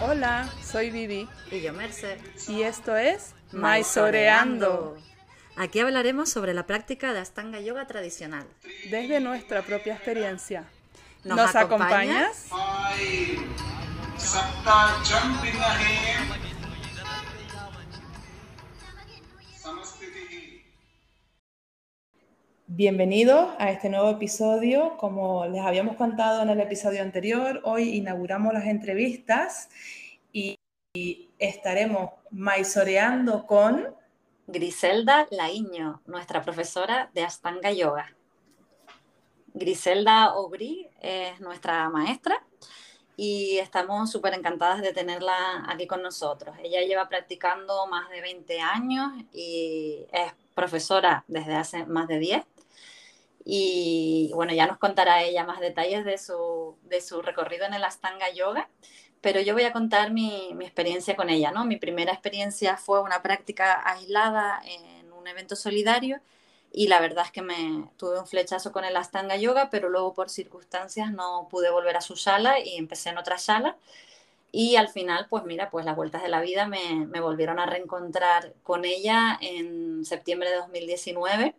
Hola, soy Vivi. Y yo, Merced. Y esto es Maisoreando. Aquí hablaremos sobre la práctica de Astanga Yoga tradicional. Desde nuestra propia experiencia. ¿Nos, ¿Nos acompañas? acompañas? Bienvenidos a este nuevo episodio. Como les habíamos contado en el episodio anterior, hoy inauguramos las entrevistas y, estaremos maisoreando con Griselda Laiño, nuestra profesora de Astanga Yoga. Griselda Obri es nuestra maestra y estamos súper encantadas de tenerla aquí con nosotros. Ella lleva practicando más de 20 años y es profesora desde hace más de 10. Y bueno, ya nos contará ella más detalles de su, de su recorrido en el Astanga Yoga, pero yo voy a contar mi, mi experiencia con ella, ¿no? Mi primera experiencia fue una práctica aislada en un evento solidario y la verdad es que me tuve un flechazo con el Astanga Yoga, pero luego por circunstancias no pude volver a su sala y empecé en otra sala. Y al final, pues mira, pues las vueltas de la vida me, me volvieron a reencontrar con ella en septiembre de 2019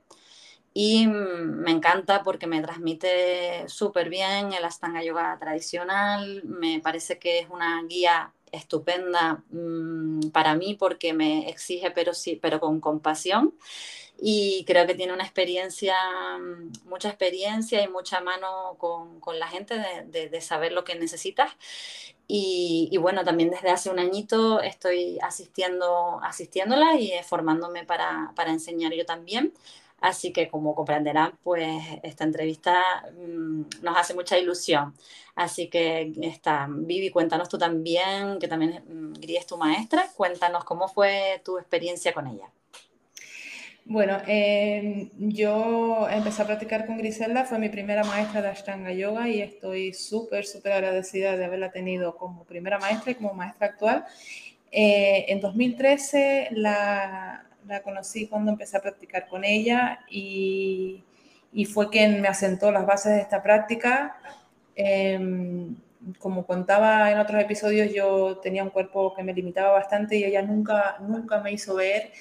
y me encanta porque me transmite súper bien el Astanga Yoga tradicional, me parece que es una guía estupenda mmm, para mí porque me exige pero sí, pero con compasión y creo que tiene una experiencia, mucha experiencia y mucha mano con, con la gente de, de, de, saber lo que necesitas. Y, y, bueno, también desde hace un añito estoy asistiendo, asistiéndola y formándome para, para enseñar yo también. Así que como comprenderán, pues esta entrevista mmm, nos hace mucha ilusión. Así que está, Vivi, cuéntanos tú también, que también mmm, Gris es tu maestra, cuéntanos cómo fue tu experiencia con ella. Bueno, eh, yo empecé a practicar con Griselda, fue mi primera maestra de Ashtanga Yoga y estoy súper, súper agradecida de haberla tenido como primera maestra y como maestra actual. Eh, en 2013 la, la, conocí cuando empecé a practicar con ella y, y, fue quien me asentó las bases de esta práctica. Eh, como contaba en otros episodios, yo tenía un cuerpo que me limitaba bastante y ella nunca, nunca me hizo ver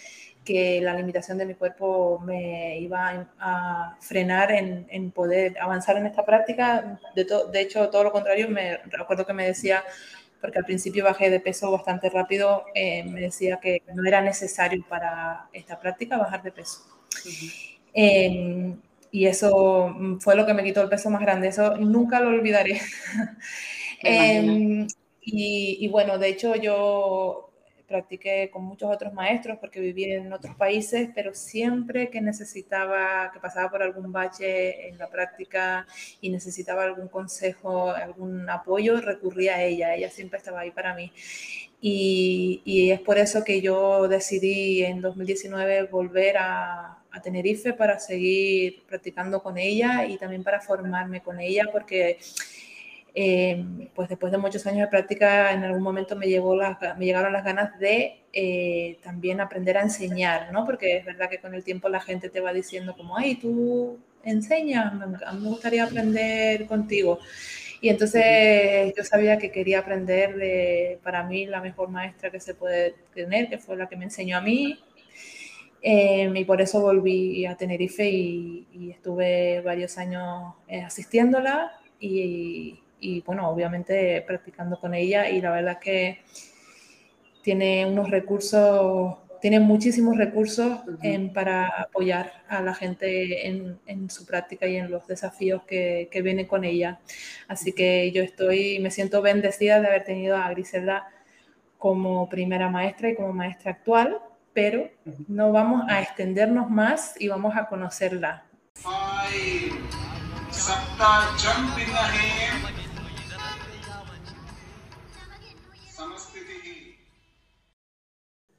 que la limitación de mi cuerpo me iba a frenar en, en poder avanzar en esta práctica. De, de, hecho, todo lo contrario, me recuerdo que me decía, porque al principio bajé de peso bastante rápido, eh, me decía que no era necesario para esta práctica bajar de peso. Uh -huh. eh, y eso fue lo que me quitó el peso más grande, eso nunca lo olvidaré. eh, y, y bueno, de hecho yo practiqué con muchos otros maestros porque viví en otros países, pero siempre que necesitaba, que pasaba por algún bache en la práctica y necesitaba algún consejo, algún apoyo, recurría a ella. Ella siempre estaba ahí para mí. Y, y es por eso que yo decidí en 2019 volver a, a Tenerife para seguir practicando con ella y también para formarme con ella porque eh, pues después de muchos años de práctica, en algún momento me, llegó la, me llegaron las ganas de eh, también aprender a enseñar, ¿no? Porque es verdad que con el tiempo la gente te va diciendo como, ay, tú enseñas, me gustaría aprender contigo. Y entonces yo sabía que quería aprender de, para mí, la mejor maestra que se puede tener, que fue la que me enseñó a mí. Eh, y por eso volví a Tenerife y, y estuve varios años asistiéndola y, y bueno, obviamente practicando con ella y la verdad que tiene unos recursos, tiene muchísimos recursos uh -huh. en, para apoyar a la gente en, en, su práctica y en los desafíos que, que vienen con ella. Así que yo estoy, me siento bendecida de haber tenido a Griselda como primera maestra y como maestra actual, pero no vamos a extendernos más y vamos a conocerla. Five,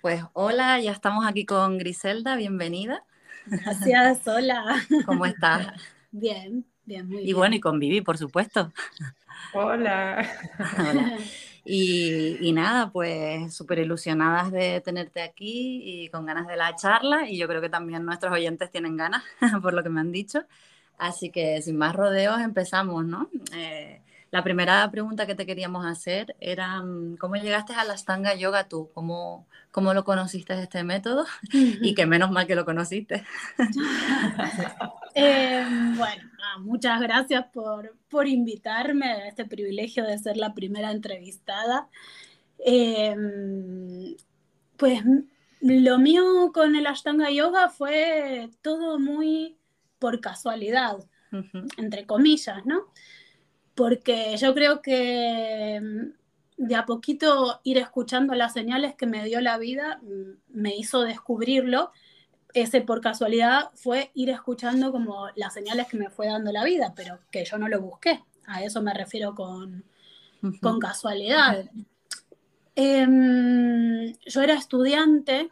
Pues hola, ya estamos aquí con Griselda, bienvenida. Gracias, hola. ¿Cómo estás? Bien, bien, muy y bien. Y bueno, y con Vivi, por supuesto. Hola. hola. Y, y, nada, pues súper ilusionadas de tenerte aquí y con ganas de la charla y yo creo que también nuestros oyentes tienen ganas, por lo que me han dicho. Así que sin más rodeos empezamos, ¿no? Eh, La primera pregunta que te queríamos hacer era, mm, ¿cómo llegaste a la Ashtanga Yoga tú? ¿Cómo, cómo lo conociste este método? y que menos mal que lo conociste. Eh, bueno, muchas gracias por, por, invitarme a este privilegio de ser la primera entrevistada. Eh, pues lo mío con el Ashtanga Yoga fue todo muy por casualidad, entre comillas, ¿no? Porque yo creo que mm, de a poquito ir escuchando las señales que me dio la vida mm, me hizo descubrirlo. Ese por casualidad fue ir escuchando como las señales que me fue dando la vida, pero que yo no lo busqué. A eso me refiero con, con casualidad. Em, yo era estudiante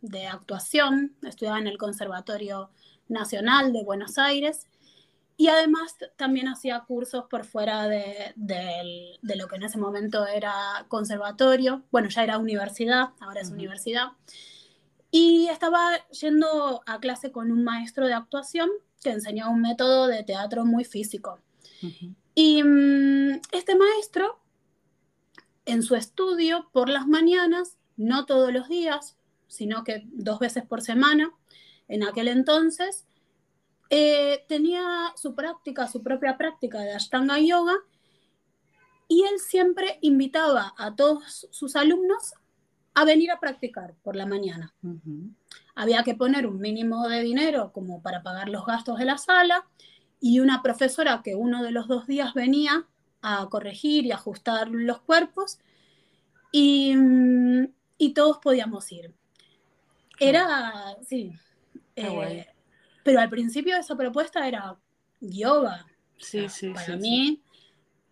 de actuación, estudiaba en el Conservatorio Nacional de Buenos Aires y además también hacía cursos por fuera de, lo que en ese momento era conservatorio, bueno, ya era universidad, ahora es universidad, y estaba yendo a clase con un maestro de actuación que enseñaba un método de teatro muy físico. Y mm, este maestro en su estudio por las mañanas, no todos los días, sino que dos veces por semana, en aquel entonces, eh, tenía su práctica, su propia práctica de Ashtanga Yoga, y él siempre invitaba a todos sus alumnos a venir a practicar por la mañana. Había que poner un mínimo de dinero como para pagar los gastos de la sala y una profesora que uno de los dos días venía a corregir y ajustar los cuerpos y, y todos podíamos ir. Era, sí. Eh, pero al principio esa propuesta era yoga. Sí, sí, Para mí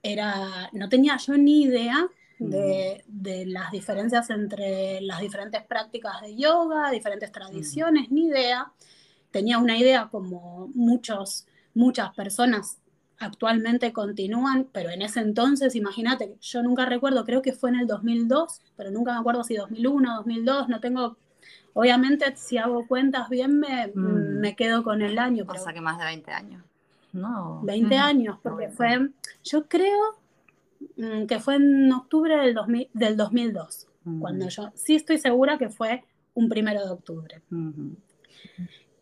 era, no tenía yo ni idea de, mm. de, las diferencias entre las diferentes prácticas de yoga, diferentes tradiciones, ni idea. Tenía una idea como muchos, muchas personas actualmente continúan, pero en ese entonces, imagínate, yo nunca recuerdo, creo que fue en el 2002, pero nunca me acuerdo si 2001, 2002, no tengo, obviamente si hago cuentas bien me, mm. me quedo con el año. O sea que más de 20 años. No. 20 años, porque fue, yo creo mm, que fue en octubre del, 2000, del 2002, cuando yo sí estoy segura que fue un primero de octubre.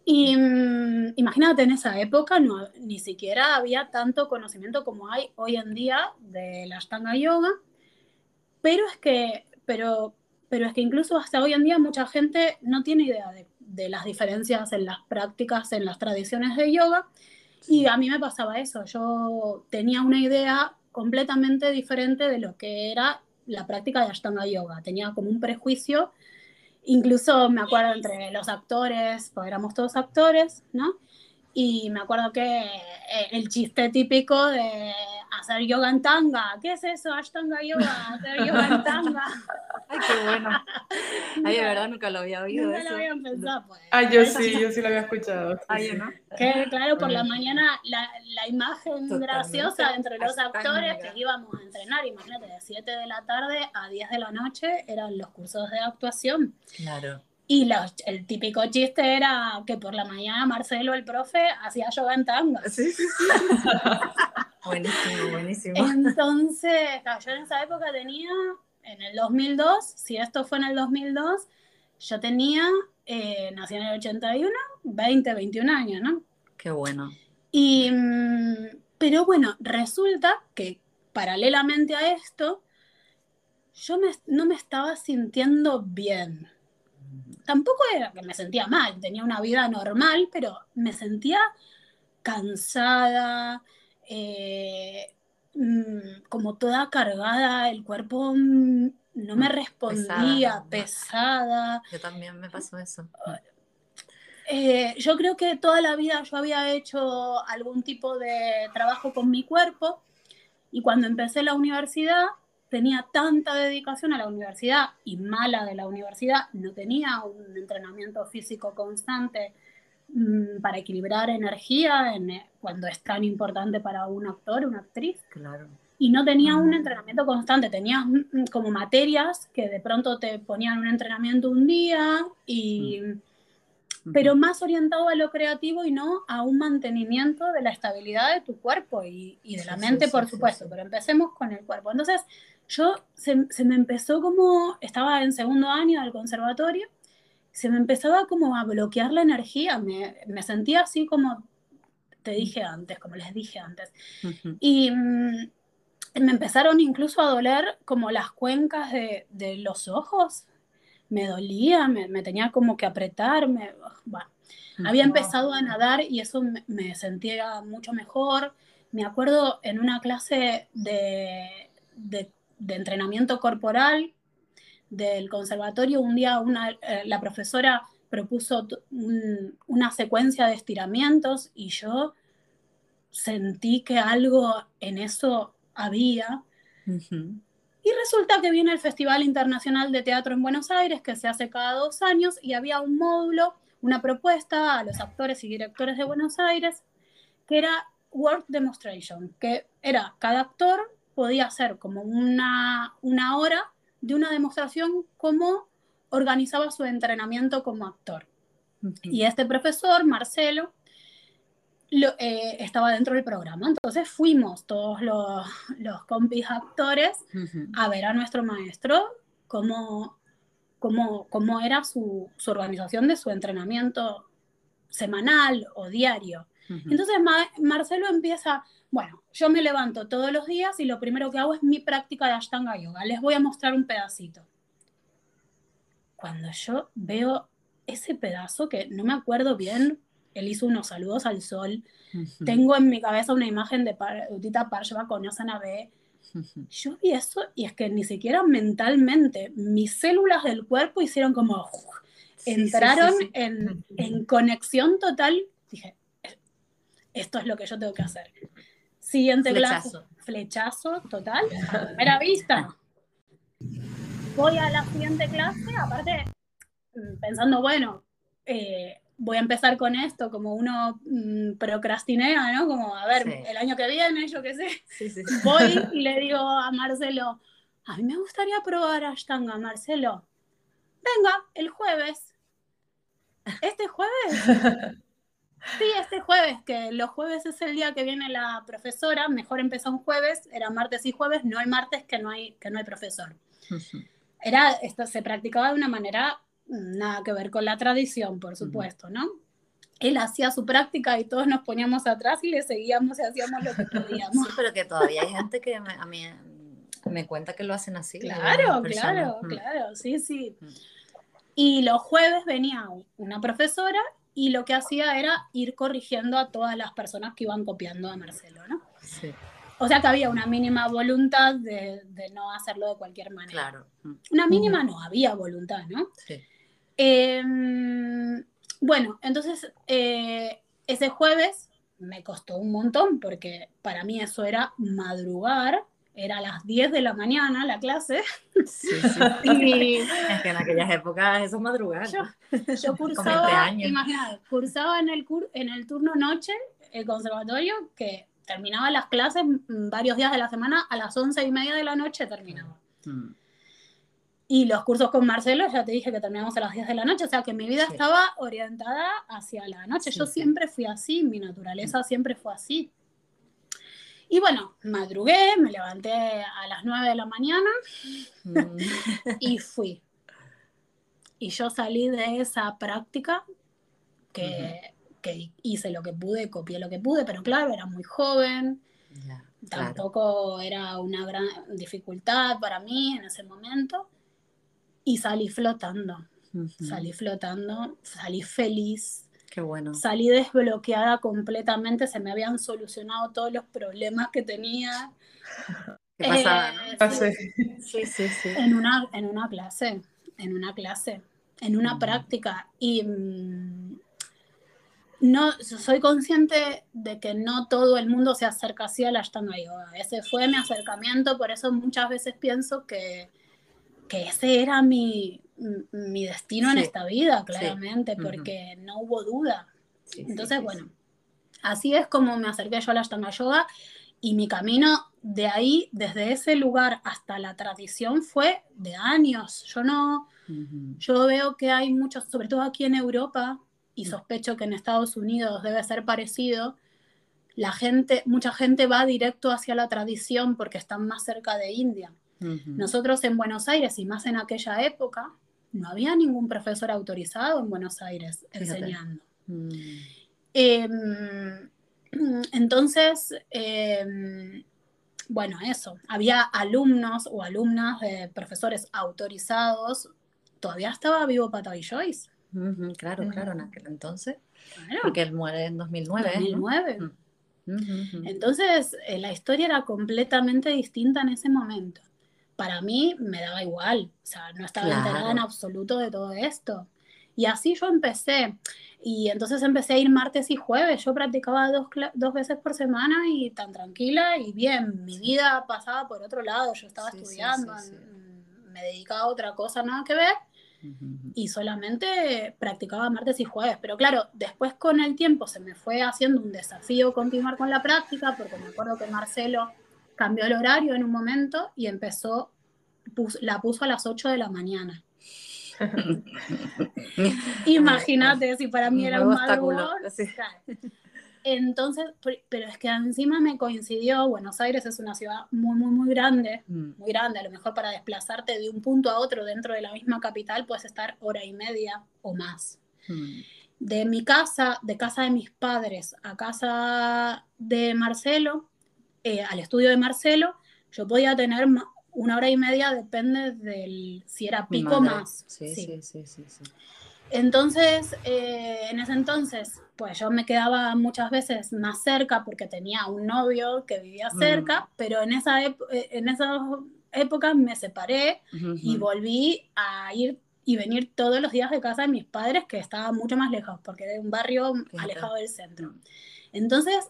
Y mm, imagínate, en esa época no, ni siquiera había tanto conocimiento como hay hoy en día de la Ashtanga Yoga, pero es que, pero, pero es que incluso hasta hoy en día mucha gente no tiene idea de, de las diferencias en las prácticas, en las tradiciones de yoga, y a mí me pasaba eso, yo tenía una idea completamente diferente de lo que era la práctica de Ashtanga Yoga, tenía como un prejuicio incluso me acuerdo entre los actores, porque éramos todos actores, ¿no? Y me acuerdo que eh, el chiste típico de hacer yoga en tanga. ¿Qué es eso? Ashtanga yoga, hacer yoga en tanga. Ay, qué bueno. Ay, de verdad nunca lo había oído. Nunca lo habían pensado. Pues. Ay, yo sí, yo sí lo había escuchado. Ay, ¿no? Que claro, por la mañana la, la imagen graciosa entre los actores que íbamos a entrenar, imagínate, de 7 de la tarde a 10 de la noche eran los cursos de actuación. Claro. Y el típico chiste era que por la mañana Marcelo, el profe, hacía yoga en tanga. Sí, sí, sí. buenísimo, buenísimo. Entonces, yo en esa época tenía, en el 2002, si esto fue en el 2002, yo tenía, eh, nací en el 81, 20, 21 años, ¿no? Qué bueno. Y, mm, pero bueno, resulta que paralelamente a esto, yo no me estaba sintiendo bien tampoco era que me sentía mal, tenía una vida normal, pero me sentía cansada, eh, mm, como toda cargada, el cuerpo mm, no me respondía, pesada. Yo también me pasó eso. Eh, yo creo que toda la vida yo había hecho algún tipo de trabajo con mi cuerpo y cuando empecé la universidad tenía tanta dedicación a la universidad y mala de la universidad, no tenía un entrenamiento físico constante mm, para equilibrar energía en, eh, cuando es tan importante para un actor, una actriz. Claro. Y no tenía un entrenamiento constante, tenía mm, como materias que de pronto te ponían un entrenamiento un día y, pero más orientado a lo creativo y no a un mantenimiento de la estabilidad de tu cuerpo y, de la mente, por supuesto. Pero empecemos con el cuerpo. Entonces, yo se, se, me empezó como, estaba en segundo año del conservatorio, se me empezaba como a bloquear la energía, me, me sentía así como te dije antes, como les dije antes. Y mm, me empezaron incluso a doler como las cuencas de, de los ojos, me dolía, me, me, tenía como que apretar, me, bueno, había empezado a nadar y eso me, me, sentía mucho mejor. Me acuerdo en una clase de, de de entrenamiento corporal del conservatorio, un día una, eh, la profesora propuso un, una secuencia de estiramientos y yo sentí que algo en eso había. Y resulta que viene el Festival Internacional de Teatro en Buenos Aires, que se hace cada dos años, y había un módulo, una propuesta a los actores y directores de Buenos Aires, que era Work Demonstration, que era cada actor podía hacer como una, una hora de una demostración cómo organizaba su entrenamiento como actor. Y este profesor, Marcelo, lo, eh, estaba dentro del programa. Entonces fuimos todos los, los compis actores a ver a nuestro maestro cómo, cómo, cómo era su, su, organización de su entrenamiento semanal o diario. Entonces Marcelo empieza, bueno, yo me levanto todos los días y lo primero que hago es mi práctica de Ashtanga Yoga. Les voy a mostrar un pedacito. Cuando yo veo ese pedazo, que no me acuerdo bien, él hizo unos saludos al sol, tengo en mi cabeza una imagen de Udita Parshva con Osana B. Yo vi eso y es que ni siquiera mentalmente mis células del cuerpo hicieron como... entraron en, en conexión total. Dije, esto es lo que yo tengo que hacer. Siguiente flechazo. clase, flechazo total, a primera vista. Voy a la siguiente clase, aparte, mm, pensando, bueno, eh, voy a empezar con esto, como uno mm, procrastinea, ¿no? Como, a ver, el año que viene, yo qué sé. Voy y le digo a Marcelo, a mí me gustaría probar Ashtanga, Marcelo. Venga, el jueves. ¿Este jueves? Sí, este jueves, que los jueves es el día que viene la profesora, mejor empezó un jueves, era martes y jueves, no el martes que no hay, que no hay profesor. Era, esto se practicaba de una manera nada que ver con la tradición, por supuesto, ¿no? Él hacía su práctica y todos nos poníamos atrás y le seguíamos y hacíamos lo que podíamos. Sí, pero que todavía hay gente que a mí me cuenta que lo hacen así. Claro, claro, claro, sí, sí. Y los jueves venía una profesora y lo que hacía era ir corrigiendo a todas las personas que iban copiando a Marcelo, ¿no? Sí. O sea que había una mínima voluntad de, de no hacerlo de cualquier manera. Claro. Mm. Una mínima no, había voluntad, ¿no? Sí. Em, bueno, entonces eh, ese jueves me costó un montón porque para mí eso era madrugar era a las 10 de la mañana la clase. Sí, sí. y, es que en aquellas épocas eso madrugaba. Yo, yo cursaba, imagínate, cursaba en el, en el turno noche el conservatorio que terminaba las clases varios días de la semana, a las 11 y media de la noche terminaba. Mm. Y los cursos con Marcelo, ya te dije que terminamos a las 10 de la noche, o sea que mi vida estaba orientada hacia la noche. Yo siempre fui así, mi naturaleza siempre fue así. Y bueno, madrugué, me levanté a las 9 de la mañana mm. y fui. Y yo salí de esa práctica que, que, hice lo que pude, copié lo que pude, pero claro, era muy joven. Tampoco era una gran dificultad para mí en ese momento. Y salí flotando. Salí flotando, salí feliz Qué bueno. Salí desbloqueada completamente, se me habían solucionado todos los problemas que tenía. ¿Qué pasaba, eh, sí, sí, sí, En una, en una clase, en una clase, en una mm. práctica. Y mm, no, soy consciente de que no todo el mundo se acerca así a la Ashtanga Yoga. Ese fue mi acercamiento, por eso muchas veces pienso que, que ese era mi, mi destino en esta vida, claramente, porque no hubo duda. Entonces, bueno, así es como me acerqué yo a la Ashtanga Yoga y mi camino de ahí, desde ese lugar hasta la tradición, fue de años. Yo no, yo veo que hay muchos, sobre todo aquí en Europa y sospecho que en Estados Unidos debe ser parecido, la gente, mucha gente va directo hacia la tradición porque están más cerca de India. Nosotros en Buenos Aires, y más en aquella época, no había ningún profesor autorizado en Buenos Aires enseñando. Mm. Em, entonces, em, bueno, eso, había alumnos o alumnas de profesores autorizados. Todavía estaba vivo Patavi Joyce. claro, claro, en aquel entonces. Porque él muere en 2009. 2009. Entonces, eh, la historia era completamente distinta en ese momento. Para mí me daba igual, o sea, no estaba enterada en absoluto de todo esto. Y así yo empecé. Y entonces empecé a ir martes y jueves. Yo practicaba dos, dos veces por semana y tan tranquila y bien. Mi vida pasaba por otro lado. Yo estaba estudiando, me dedicaba a otra cosa, nada que ver. Y solamente practicaba martes y jueves. Pero claro, después con el tiempo se me fue haciendo un desafío continuar con la práctica, porque me acuerdo que Marcelo cambió el horario en un momento y empezó, la puso a las 8 de la mañana. Imagínate si para mí era un obstáculo. Entonces, pero es que encima me coincidió, Buenos Aires es una ciudad muy, muy, muy grande, mm. muy grande, a lo mejor para desplazarte de un punto a otro dentro de la misma capital puedes estar hora y media o más. Mm. De mi casa, de casa de mis padres a casa de Marcelo, eh, al estudio de Marcelo, yo podía tener una hora y media, depende del si era pico más. Sí, sí, sí, sí. Entonces, eh, en ese entonces, pues yo me quedaba muchas veces más cerca porque tenía un novio que vivía mm. cerca, pero en esa, eh, en esa época me separé y volví a ir y venir todos los días de casa de mis padres, que estaba mucho más lejos, porque era un barrio alejado del centro. Entonces,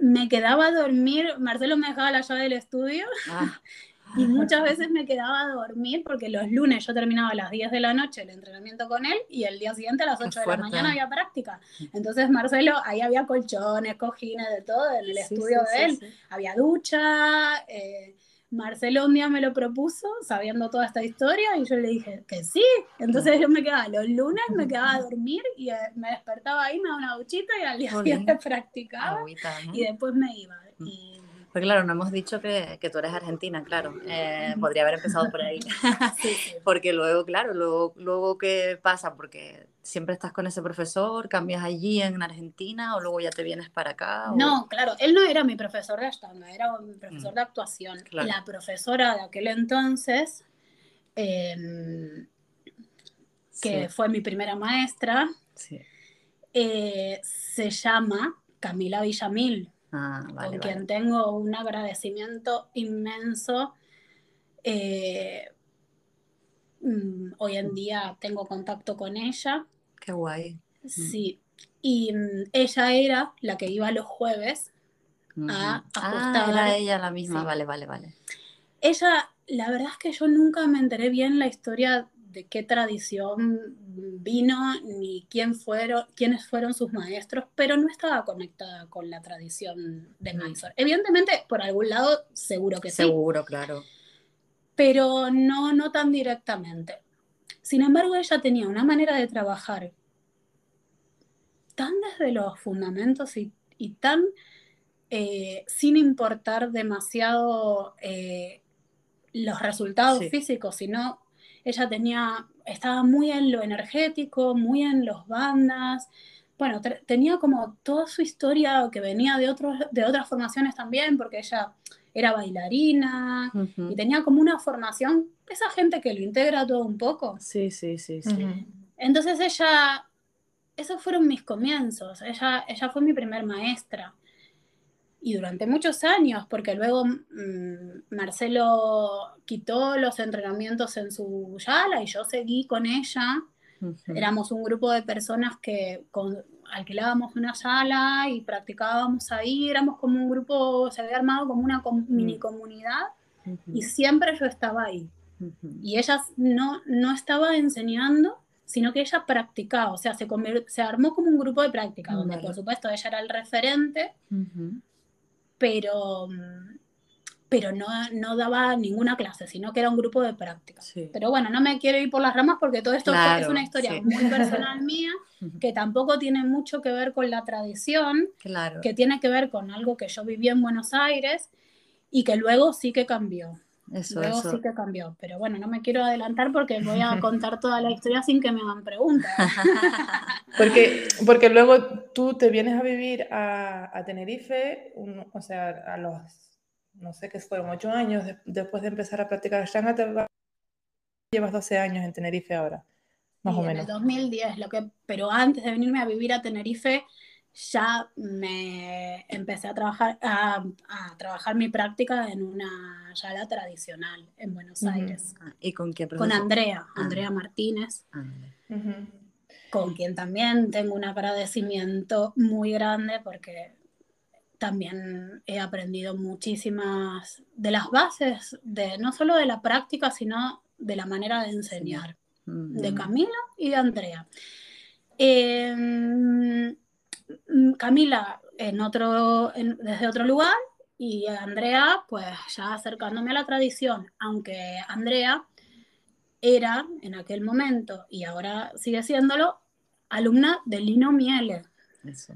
me quedaba a dormir, Marcelo me dejaba la llave del estudio ah. Y muchas veces me quedaba a dormir porque los lunes yo terminaba a las 10 de la noche el entrenamiento con él y el día siguiente a las 8 de la mañana había práctica. Entonces Marcelo, ahí había colchones, cojines, de todo en el estudio de él. había ducha. Eh, Marcelo un día me lo propuso sabiendo toda esta historia y yo le dije que sí. Entonces yo me quedaba los lunes, me quedaba a dormir y eh, me despertaba ahí, me daba una duchita y al día siguiente practicaba y después me iba. Mm. Y porque claro, no hemos dicho que, que tú eres argentina, claro. Eh, podría haber empezado por ahí. Porque luego, claro, luego, luego ¿qué pasa? Porque siempre estás con ese profesor, cambias allí en Argentina o luego ya te vienes para acá. No, claro, él no era mi profesor de estanda, era un profesor mm, de actuación. La profesora de aquel entonces, em, que fue mi primera maestra, eh, se llama Camila Villamil. Ah, con quien tengo un agradecimiento inmenso. Eh, mm, hoy en día tengo contacto con ella. Qué guay. Sí. Y mm, ella era la que iba los jueves a ajustar. Ah, era ella la misma, vale, vale, vale. Ella, la verdad es que yo nunca me enteré bien la historia de qué tradición vino ni quién fueron, quiénes fueron sus maestros, pero no estaba conectada con la tradición de Mysore. Evidentemente, por algún lado, seguro que sí. Seguro, claro. Pero no, no tan directamente. Sin embargo, ella tenía una manera de trabajar tan desde los fundamentos y, tan eh, sin importar demasiado eh, los resultados físicos, sino ella tenía, estaba muy en lo energético, muy en los bandas. Bueno, tenía como toda su historia que venía de, otros, de otras formaciones también, porque ella era bailarina y tenía como una formación, esa gente que lo integra todo un poco. Sí, sí, sí, sí. Entonces ella, esos fueron mis comienzos, ella, ella fue mi primer maestra y durante muchos años, porque luego mm, Marcelo quitó los entrenamientos en su yala y yo seguí con ella. Éramos un grupo de personas que alquilábamos una sala y practicábamos ahí, éramos como un grupo, se había armado como una mini comunidad y siempre yo estaba ahí. Y ella no, no estaba enseñando, sino que ella practicaba, o sea, se, se armó como un grupo de práctica, donde por supuesto ella era el referente, pero, pero no, no daba ninguna clase, sino que era un grupo de práctica. Pero bueno, no me quiero ir por las ramas porque todo esto es una historia muy personal mía, que tampoco tiene mucho que ver con la tradición, claro. que tiene que ver con algo que yo viví en Buenos Aires y que luego sí que cambió. Eso, luego sí que cambió, pero bueno, no me quiero adelantar porque voy a contar toda la historia sin que me hagan preguntas. porque, porque luego tú te vienes a vivir a, a Tenerife, o sea, a los no sé qué fueron, ocho años después de empezar a practicar Shanga, te llevas 12 años en Tenerife ahora, más o menos. En el 2010, lo que, pero antes de venirme a vivir a Tenerife, ya me empecé a trabajar, a, trabajar mi práctica en una yala tradicional en Buenos Aires. Ah, ¿Y con qué Con Andrea, ah. Andrea Martínez. Con quien también tengo un agradecimiento muy grande porque también he aprendido muchísimas de las bases, de no solo de la práctica, sino de la manera de enseñar, de Camila y de Andrea. Em, Camila en otro, desde otro lugar y Andrea, pues ya acercándome a la tradición, aunque Andrea era en aquel momento y ahora sigue siéndolo, alumna de Lino Miele. Eso.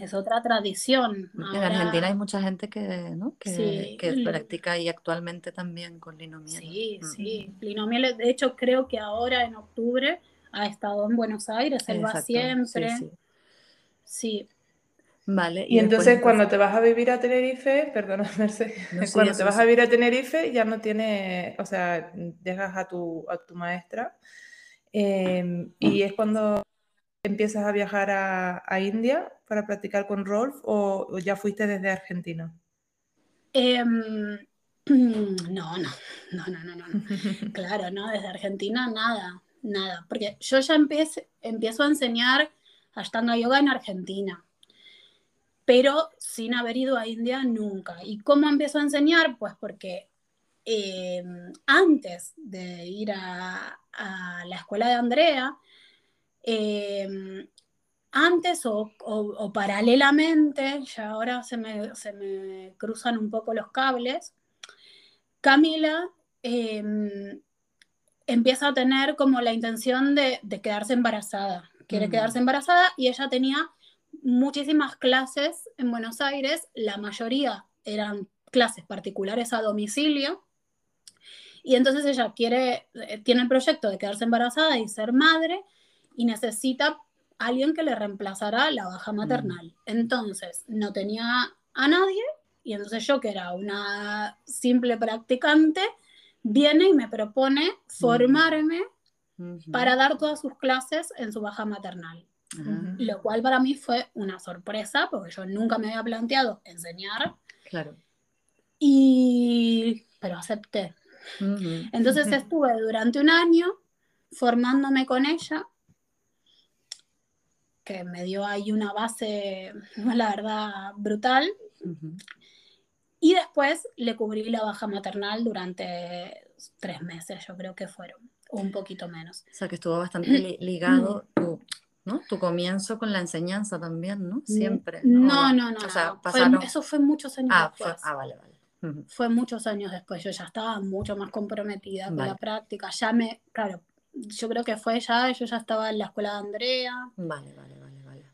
Es otra tradición. En Argentina hay mucha gente que, ¿no? que, que practica y actualmente también con linomiel. Sí, sí. Linomiel, de hecho, creo que ahora en octubre ha estado en Buenos Aires, él va siempre. Sí, Vale. Y, entonces cuando te vas a vivir a Tenerife, perdona, Mercedes, cuando te vas a vivir a Tenerife ya no tiene, o sea, dejas a tu, a tu maestra em, y es cuando empiezas a viajar a, India para practicar con Rolf o, ya fuiste desde Argentina? Em, no, no, no, no, no, no. claro, no, desde Argentina nada, nada. Porque yo ya empiezo a enseñar Ashtanga Yoga en Argentina, pero sin haber ido a India nunca. ¿Y cómo empiezo a enseñar? Pues porque em, antes de ir a, la escuela de Andrea, Em, antes o, paralelamente, ya ahora se me, cruzan un poco los cables, Camila em, empieza a tener como la intención de, quedarse embarazada. Quiere mm. quedarse embarazada y ella tenía muchísimas clases en Buenos Aires, la mayoría eran clases particulares a domicilio. Y entonces ella quiere, eh, tiene el proyecto de quedarse embarazada y ser madre, y necesita alguien que le reemplazara la baja mm. maternal. Entonces, no tenía a nadie y entonces yo, que era una simple practicante, viene y me propone formarme para dar todas sus clases en su baja maternal. Lo cual para mí fue una sorpresa, porque yo nunca me había planteado enseñar. Claro. Y... pero acepté. Entonces estuve durante un año formándome con ella que me dio ahí una base, la verdad, brutal. Y después le cubrí la baja maternal durante tres meses, yo creo que fueron, un poquito menos. O sea, que estuvo bastante ligado tu, ¿no? tu comienzo con la enseñanza también, ¿no? Siempre. No, no, no. eso fue muchos años ah, después. Fue, ah, vale, vale. Fue muchos años después, yo ya estaba mucho más comprometida con la práctica, ya me, claro, yo creo que fue ya, yo ya estaba en la escuela de Andrea. Vale, vale, vale, vale.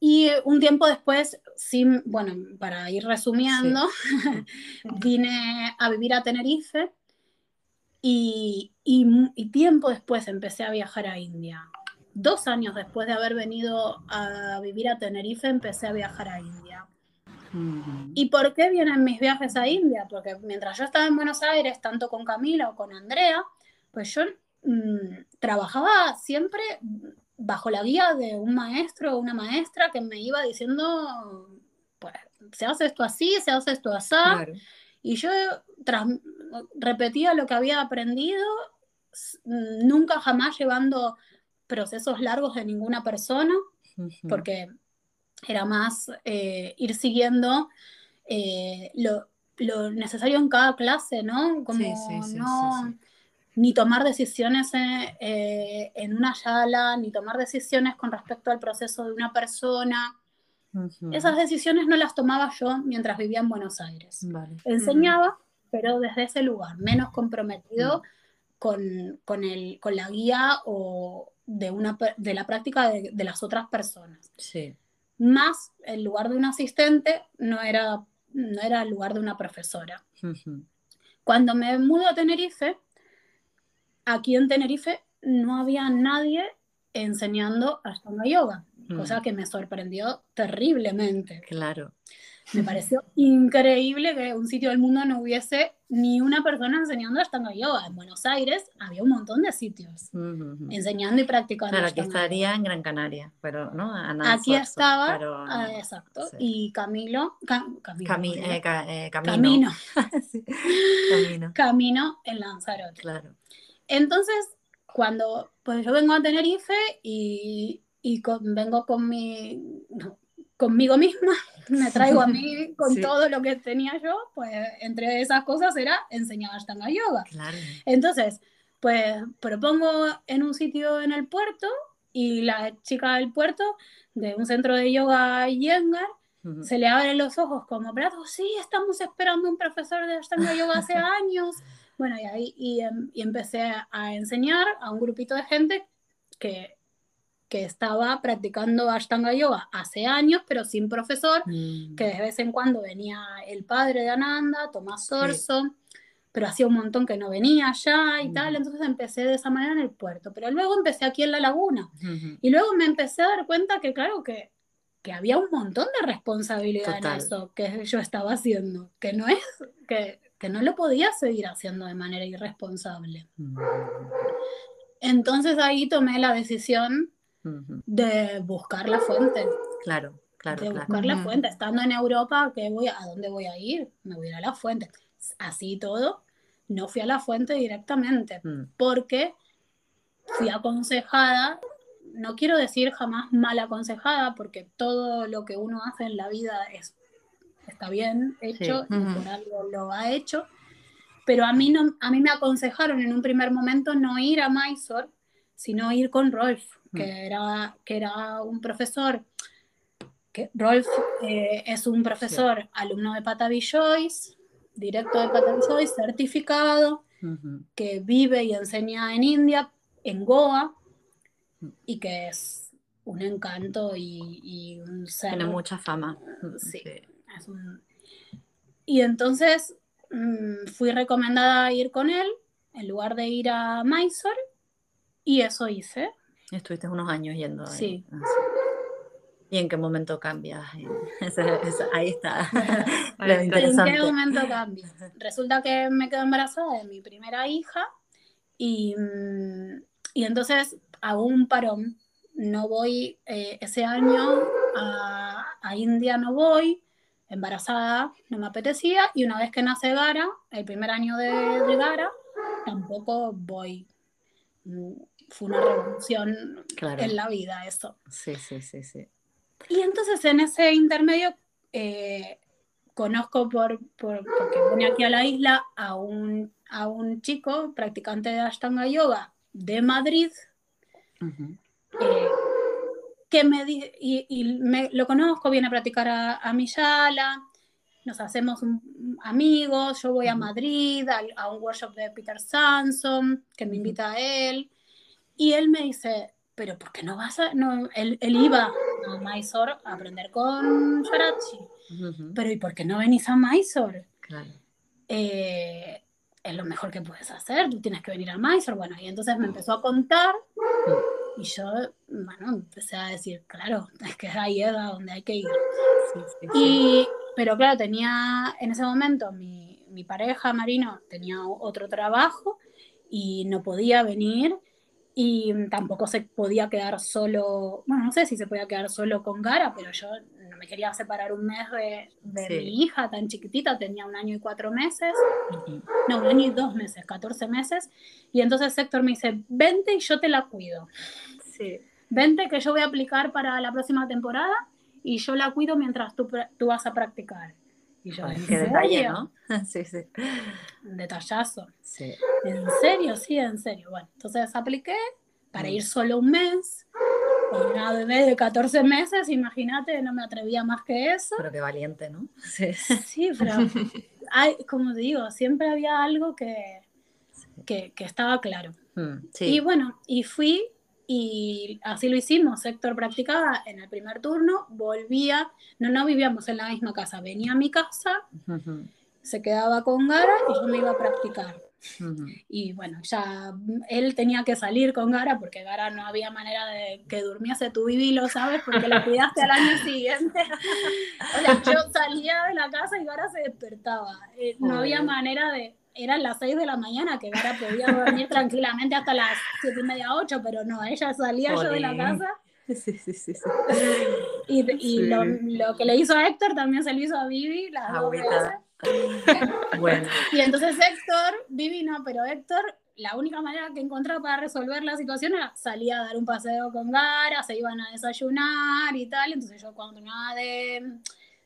Y un tiempo después, sí, bueno, para ir resumiendo, vine a vivir a Tenerife y, y, tiempo después empecé a viajar a India. Dos años después de haber venido a vivir a Tenerife, empecé a viajar a India. ¿Y por qué vienen mis viajes a India? Porque mientras yo estaba en Buenos Aires, tanto con Camila o con Andrea, pues yo Mm, trabajaba siempre bajo la guía de un maestro o una maestra que me iba diciendo, pues, se hace esto así, se hace esto así. Y yo repetía lo que había aprendido, nunca jamás llevando procesos largos de ninguna persona, porque era más eh, ir siguiendo eh, lo, necesario en cada clase, ¿no? Como no ni tomar decisiones eh, en una sala, ni tomar decisiones con respecto al proceso de una persona. Esas decisiones no las tomaba yo mientras vivía en Buenos Aires. Enseñaba, pero desde ese lugar, menos comprometido con, con, el, con la guía o de, una, de la práctica de, de las otras personas. Sí. Más el lugar de un asistente no era, no era el lugar de una profesora. Cuando me mudo a Tenerife, aquí en Tenerife no había nadie enseñando Ashtanga Yoga, cosa mm. que me sorprendió terriblemente. Claro. Me pareció increíble que un sitio del mundo no hubiese ni una persona enseñando Ashtanga Yoga. En Buenos Aires había un montón de sitios enseñando y practicando. Claro, aquí estaría en Gran Canaria, pero no Aquí estaba, ah, exacto. Y Camilo, Camilo, eh, eh, Camino. Camino. Camino en Lanzarote. Claro. Entonces, cuando pues yo vengo a Tenerife y, y vengo con mi, conmigo misma, me traigo a mí con todo lo que tenía yo, pues entre esas cosas era enseñar Ashtanga Yoga. Entonces, pues propongo en un sitio en el puerto y la chica del puerto de un centro de yoga Yengar se le abren los ojos como, Brado, sí, estamos esperando un profesor de Ashtanga Yoga hace años. Bueno, y ahí y, em, y empecé a enseñar a un grupito de gente que que estaba practicando Ashtanga Yoga hace años, pero sin profesor, mm. que de vez en cuando venía el padre de Ananda, Tomás Orso, pero hacía un montón que no venía allá y tal, mm. entonces empecé de esa manera en el puerto, pero luego empecé aquí en la laguna. Y luego me empecé a dar cuenta que claro que, que había un montón de responsabilidad en eso que yo estaba haciendo, que no es, que, que no lo podía seguir haciendo de manera irresponsable. Mm. Entonces ahí tomé la decisión de buscar la fuente. Claro, claro. De buscar la fuente. Estando en Europa, ¿qué voy a, dónde voy a ir? Me voy a ir a la fuente. Así todo, no fui a la fuente directamente, mm. porque fui aconsejada, no quiero decir jamás mal aconsejada, porque todo lo que uno hace en la vida es, está bien hecho y por algo lo ha hecho, pero a mí, no, a mí me aconsejaron en un primer momento no ir a Mysore, sino ir con Rolf, que, mm. era, que era un profesor, que Rolf eh, es un profesor alumno de Patavi Joyce, directo de Patavi Joyce, certificado, que vive y enseña en India, en Goa, mm. y que es un encanto y, un ser. Tiene mucha fama. Sí. Y entonces mm, fui recomendada a ir con él en lugar de ir a Mysore y eso hice. Estuviste unos años yendo. Sí. Ah, ¿Y en qué momento cambias? ahí está. ¿En qué momento cambia? Resulta que me quedo embarazada de mi primera hija y, mm, y entonces hago un parón. No voy eh, ese año a, a, India, no voy. Embarazada, no me apetecía. Y una vez que nace Gara, el primer año de, de Gara, tampoco voy mm, fue una revolución en la vida eso. Sí, sí, sí, sí. Y entonces en ese intermedio eh, conozco por, por, porque vine aquí a la isla a un, a un chico practicante de Ashtanga Yoga de Madrid. Eh, que me y, y me, lo conozco, viene a practicar a, a Miyala, nos hacemos amigos, yo voy a Madrid a, a, un workshop de Peter Sanson, que me invita a él, y él me dice, pero ¿por qué no vas a...? No, él, él iba a Mysore a aprender con Sharachi. Pero ¿y por qué no venís a Mysore? Claro. Eh, es lo mejor que puedes hacer, tú tienes que venir a Mysore. Bueno, y entonces me empezó a contar y yo, bueno, empecé a decir, claro, es que ahí es a donde hay que ir. Sí, sí, y, pero claro, tenía en ese momento mi, mi pareja, Marino, tenía otro trabajo y no podía venir y tampoco se podía quedar solo, bueno, no sé si se podía quedar solo con Gara, pero yo me quería separar un mes de, mi hija tan chiquitita, tenía un año y cuatro meses, no, un año y dos meses, 14 meses, y entonces Héctor me dice, vente y yo te la cuido. Sí. Vente que yo voy a aplicar para la próxima temporada y yo la cuido mientras tú, tú vas a practicar. Y yo, qué detalle, ¿no? sí, sí. Un detallazo. Sí. ¿En serio? Sí, en serio. Bueno, entonces apliqué para ir solo un mes. Con una bebé de 14 meses, imagínate, no me atrevía más que eso. Pero qué valiente, ¿no? Sí, sí pero hay, como digo, siempre había algo que, que, que estaba claro. Mm, y bueno, y fui y así lo hicimos. Héctor practicaba en el primer turno, volvía, no, no vivíamos en la misma casa, venía a mi casa, se quedaba con Gara y yo me iba a practicar. Y bueno, ya él tenía que salir con Gara porque Gara no había manera de que durmiese tu lo ¿sabes? Porque lo cuidaste al año siguiente. o sea, yo salía de la casa y Gara se despertaba. Eh, no había manera de, eran las 6 de la mañana, que Gara podía dormir tranquilamente hasta las 7 y media, 8, pero no, ella salía yo de la casa. Sí, sí, sí. Y, y lo, lo, que le hizo a Héctor también se lo hizo a Vivi, las dos bueno. Y entonces Héctor, Vivi no, pero Héctor, la única manera que encontraba para resolver la situación era salir a dar un paseo con Gara, se iban a desayunar y tal. Entonces yo cuando nada de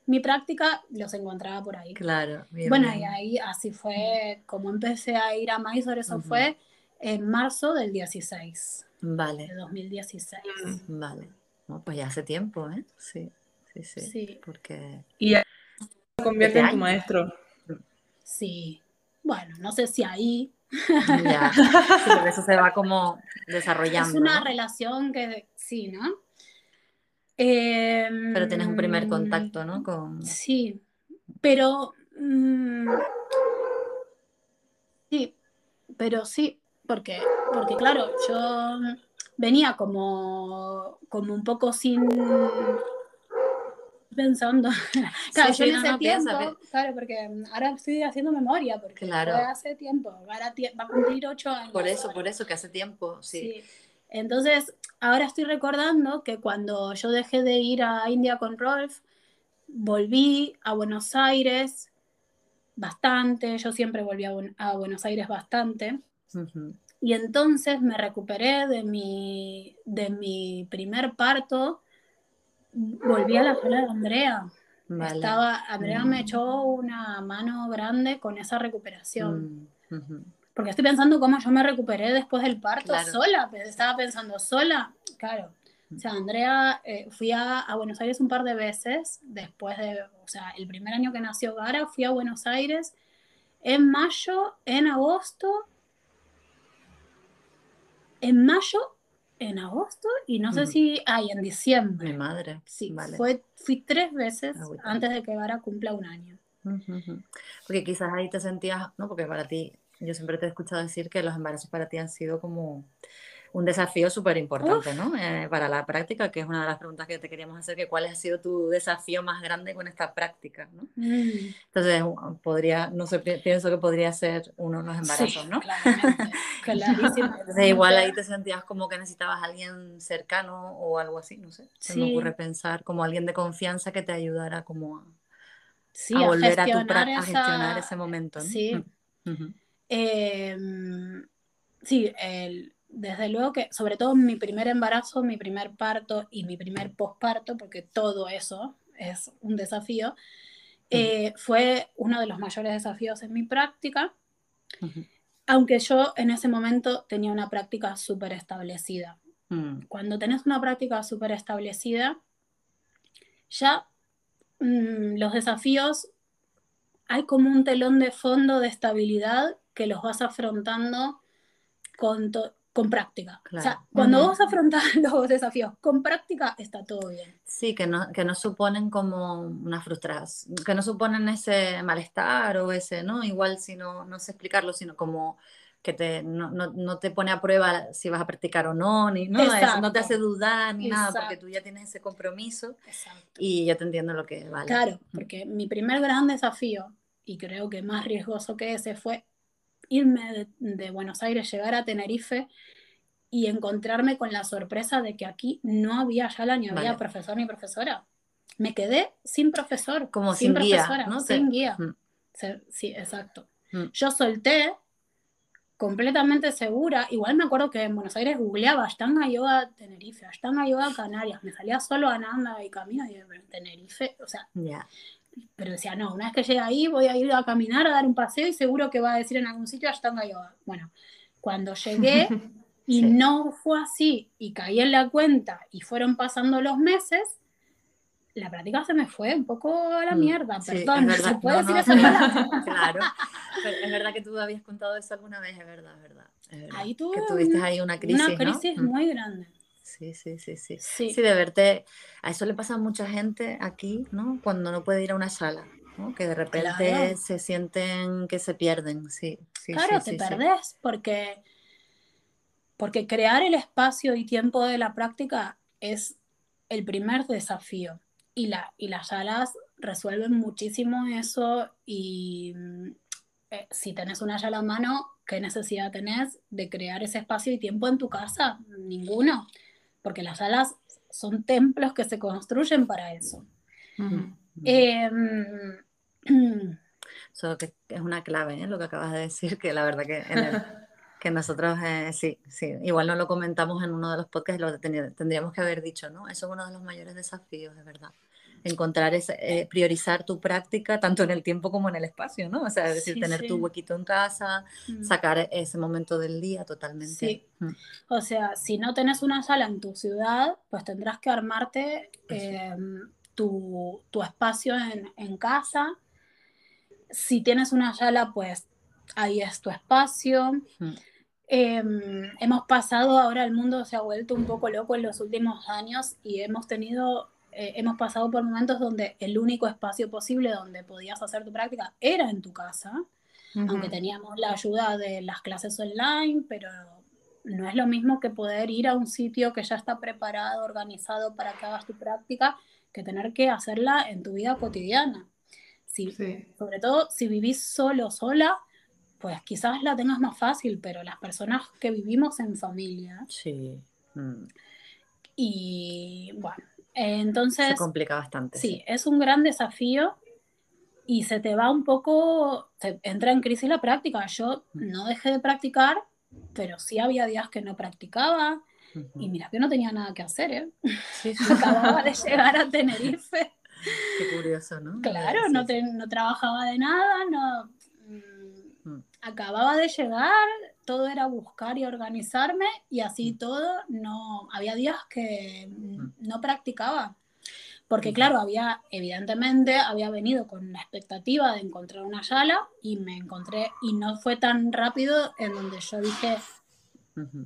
mi práctica los encontraba por ahí. Claro. bueno, y ahí así fue como empecé a ir a Mysore, eso fue en marzo del 16. Vale. De 2016. Mm, vale. pues ya hace tiempo, ¿eh? Sí, sí, sí. sí. Porque... Y convierte en tu maestro. Sí. Bueno, no sé si ahí. Ya. eso se va como desarrollando. Es una relación que, sí, ¿no? pero tienes un primer em, contacto, ¿no? Con... Sí, pero... Mm, sí, pero sí, porque, porque claro, yo venía como, como un poco sin pensando. Claro, yo en ese tiempo, claro, porque ahora estoy haciendo memoria, porque claro. fue hace tiempo, ahora va a cumplir ocho años. Por eso, por eso, que hace tiempo, sí. sí. Entonces, ahora estoy recordando que cuando yo dejé de ir a India con Rolf, volví a Buenos Aires bastante, yo siempre volví a, Buenos Aires bastante. Y entonces me recuperé de mi, de mi primer parto, volví a la sala de Andrea. Estaba, Andrea me mm. echó una mano grande con esa recuperación. Mm, porque estoy pensando cómo yo me recuperé después del parto sola, estaba pensando sola, claro. O sea, Andrea, eh, fui a, Buenos Aires un par de veces, después de, o sea, el primer año que nació Gara, fui a Buenos Aires en mayo, en agosto, en mayo, en agosto, y no sé si, ay, en diciembre. Mi madre. Sí, fue, fui tres veces antes de que Gara cumpla un año. Porque quizás ahí te sentías, ¿no? Porque para ti yo siempre te he escuchado decir que los embarazos para ti han sido como un desafío súper importante, ¿no? Eh, para la práctica, que es una de las preguntas que te queríamos hacer, que cuál ha sido tu desafío más grande con esta práctica, ¿no? Mm. Entonces, podría, no sé, pienso que podría ser uno de los embarazos, ¿no? Clarísimo. Entonces, igual ahí te sentías como que necesitabas a alguien cercano o algo así, no sé. Se me ocurre pensar como alguien de confianza que te ayudara como a, volver a, tu a gestionar ese momento, ¿no? Sí. Mm. Em, sí, el, desde luego que, sobre todo mi primer embarazo, mi primer parto y mi primer posparto, porque todo eso es un desafío, eh, fue uno de los mayores desafíos en mi práctica, aunque yo en ese momento tenía una práctica súper establecida. Mm. Cuando tenés una práctica súper establecida, ya mm, los desafíos, hay como un telón de fondo de estabilidad que los vas afrontando con, con práctica. O sea, cuando vos afrontas los desafíos con práctica, está todo bien. Sí, que no, que no suponen como una frustración, que no suponen ese malestar o ese, ¿no? Igual si no, no sé explicarlo, sino como que te, no, no, no, te pone a prueba si vas a practicar o no, ni no, no te hace dudar ni nada, porque tú ya tienes ese compromiso Exacto. y yo te entiendo lo que vale. Claro, porque mi primer gran desafío, y creo que más riesgoso que ese, fue irme de, Buenos Aires, llegar a Tenerife y encontrarme con la sorpresa de que aquí no había ya ni había profesor ni profesora. Me quedé sin profesor, como sin, profesora, guía, sin guía. Mm. Sí, exacto. Mm. Yo solté completamente segura. Igual me acuerdo que en Buenos Aires googleaba Ashtanga Yoga Tenerife, Ashtanga Yoga Canarias. Me salía solo Ananda y Camino y Tenerife. O sea, pero decía, no, una vez que llegue ahí voy a ir a caminar, a dar un paseo y seguro que va a decir en algún sitio Ashtanga Yoga. Bueno, cuando llegué, y no fue así y caí en la cuenta y fueron pasando los meses, la práctica se me fue un poco a la mm, mierda, perdón, ¿se puede decir eso? claro, es verdad que tú habías contado eso alguna vez, es verdad, es verdad. Ahí tuve que tuviste ahí una crisis, Una crisis mm. muy grande. Sí, sí, sí, sí, sí. Sí, de verte, a eso le pasa a mucha gente aquí, ¿no? Cuando no puede ir a una sala, ¿no? Que de repente se sienten que se pierden, sí. sí claro, te perdés porque, porque crear el espacio y tiempo de la práctica es el primer desafío y, la, y las salas resuelven muchísimo eso y mm, eh, si tenés una yala a mano, ¿qué necesidad tenés de crear ese espacio y tiempo en tu casa? Ninguno, porque las salas son templos que se construyen para eso. Em, eso que es una clave, ¿eh? lo que acabas de decir, que la verdad que, que nosotros eh, sí, sí, igual no lo comentamos en uno de los podcasts, lo tendríamos que haber dicho, ¿no? Eso es uno de los mayores desafíos, de verdad encontrar ese, eh, priorizar tu práctica tanto en el tiempo como en el espacio, ¿no? O sea, es decir, tener tu huequito en casa, mm. sacar ese momento del día totalmente. Sí. Mm. O sea, si no tenés una sala en tu ciudad, pues tendrás que armarte em, tu, tu, espacio en, en, casa. Si tienes una sala, pues ahí es tu espacio. Mm. Em, hemos pasado, ahora el mundo se ha vuelto un poco loco en los últimos años y hemos tenido eh, hemos pasado por momentos donde el único espacio posible donde podías hacer tu práctica era en tu casa, aunque teníamos la ayuda de las clases online, pero no es lo mismo que poder ir a un sitio que ya está preparado, organizado para que hagas tu práctica, que tener que hacerla en tu vida cotidiana. Si, Sobre todo si vivís solo, sola, pues quizás la tengas más fácil, pero las personas que vivimos en familia. Sí. Mm. Y bueno, entonces... Se complica bastante. Sí, es un gran desafío y se te va un poco, te entra en crisis la práctica. Yo no dejé de practicar, pero sí había días que no practicaba y mira que no tenía nada que hacer, ¿eh? Sí, Acababa de llegar a Tenerife. Qué curioso, ¿no? Claro, no, no trabajaba de nada, no... Acababa de llegar, todo era buscar y organizarme y así mm. todo, no, había días que mm. no practicaba. Porque claro, había, evidentemente, había venido con la expectativa de encontrar una sala y me encontré, y no fue tan rápido en donde yo dije,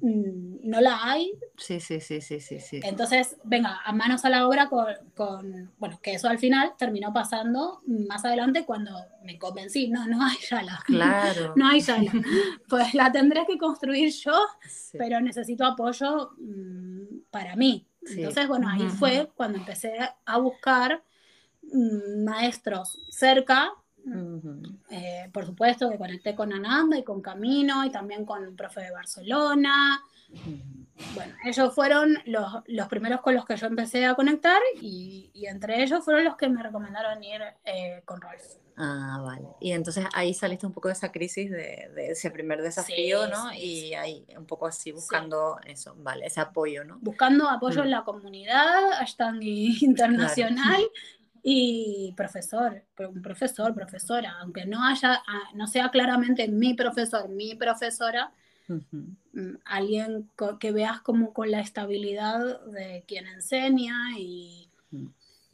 Mm, no la hay. Sí, sí, sí, sí, sí, sí. Entonces, venga, a manos a la obra con, bueno, que eso al final terminó pasando más adelante cuando me convencí, no, no hay sala. Claro. no hay sala. Pues la tendré que construir yo, pero necesito apoyo mm, para mí. Entonces, bueno, ahí fue cuando empecé a buscar mm, maestros cerca eh, por supuesto que conecté con Ananda y con Camino y también con un profe de Barcelona. Bueno, ellos fueron los, los, primeros con los que yo empecé a conectar y, y entre ellos fueron los que me recomendaron ir eh, con Rolf. Ah, vale. Y entonces ahí saliste un poco de esa crisis, de, de ese primer desafío, ¿no? y ahí un poco así buscando eso, vale, ese apoyo, ¿no? Buscando apoyo en la comunidad, Ashtanga internacional y profesor, un profesor, profesora, aunque no haya, ah, no sea claramente mi profesor, mi profesora, mm, alguien que veas como con la estabilidad de quien enseña y, mm.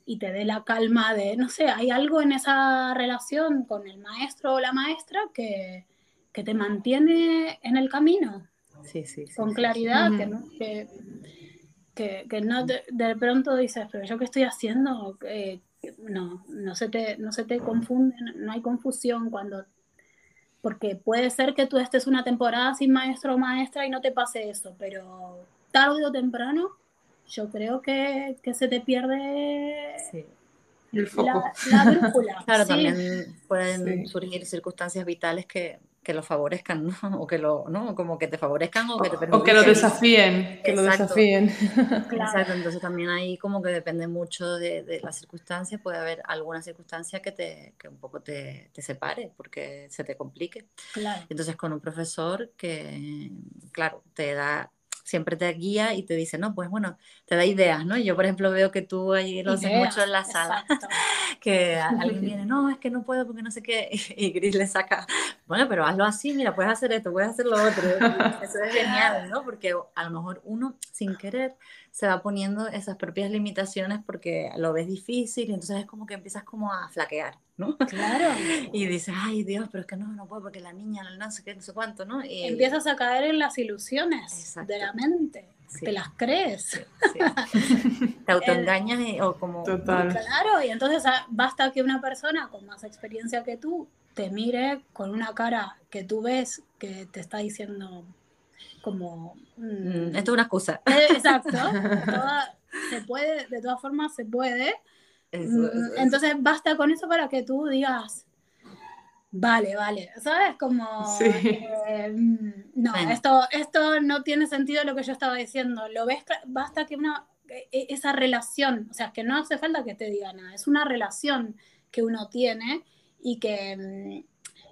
y, te dé la calma de, no sé, hay algo en esa relación con el maestro o la maestra que, que te mantiene en el camino. Sí, sí, con claridad, que, ¿no? que, que, no de, pronto dices, pero yo qué estoy haciendo, eh, no, no se te, no se te confunde, no hay confusión cuando, porque puede ser que tú estés una temporada sin maestro o maestra y no te pase eso, pero tarde o temprano yo creo que, se te pierde el foco. La, brújula. claro, también pueden surgir circunstancias vitales que, que lo favorezcan, ¿no? O que lo, ¿no? Como que te favorezcan o que te permitan. O que lo desafíen, que lo desafíen. Exacto, entonces también ahí como que depende mucho de, de las circunstancias, puede haber alguna circunstancia que, te, que un poco te, te separe, porque se te complique. Claro. Entonces con un profesor que, claro, te da siempre te guía y te dice, no, pues bueno, te da ideas, ¿no? Yo, por ejemplo, veo que tú ahí lo haces mucho en la sala, que alguien viene, no, es que no puedo porque no sé qué, y Gris le saca, bueno, pero hazlo así, mira, puedes hacer esto, puedes hacer lo otro. Eso es genial, ¿no? Porque a lo mejor uno, sin querer, se va poniendo esas propias limitaciones porque lo ves difícil y entonces es como que empiezas como a flaquear, ¿no? Claro. Y dices, ay Dios, pero es que no, no puedo porque la niña, no sé qué, no sé cuánto, ¿no? Y empiezas a caer en las ilusiones de la mente. Te las crees. Te autoengañas o como... Total. Claro, y entonces ah, basta que una persona con más experiencia que tú te mire con una cara que tú ves que te está diciendo como... Mm, esto es una excusa. Eh, exacto. se puede, de todas formas se puede. Mm, entonces basta con eso para que tú digas, vale, vale, ¿sabes? Como, eh, mm, no, esto, esto no tiene sentido lo que yo estaba diciendo. Lo ves, basta que una, e, esa relación, o sea, que no hace falta que te diga nada, es una relación que uno tiene y que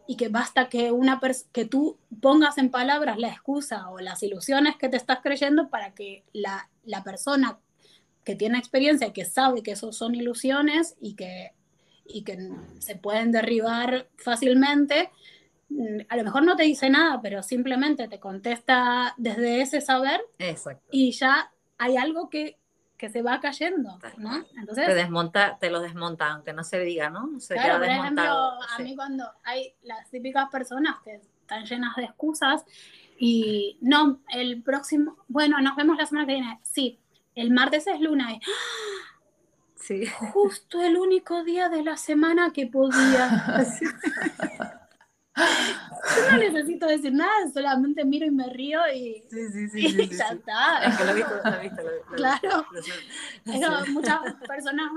y que basta que, una que tú pongas en palabras la excusa o las ilusiones que te estás creyendo para que la, la persona que tiene experiencia y que sabe que eso son ilusiones y que, y que se pueden derribar fácilmente, mm, a lo mejor no te dice nada, pero simplemente te contesta desde ese saber y ya hay algo que, que se va cayendo, ¿no? Entonces, te desmonta, te lo desmonta, aunque no se diga, ¿no? Se claro, por ejemplo, a mí cuando hay las típicas personas que están llenas de excusas y no, el próximo, bueno, nos vemos la semana que viene, sí, el martes es luna y sí. justo el único día de la semana que podía. Yo no necesito decir nada, solamente miro y me río y, sí, sí, sí, ya está. Es que lo he visto, lo he visto. Lo, claro. Muchas personas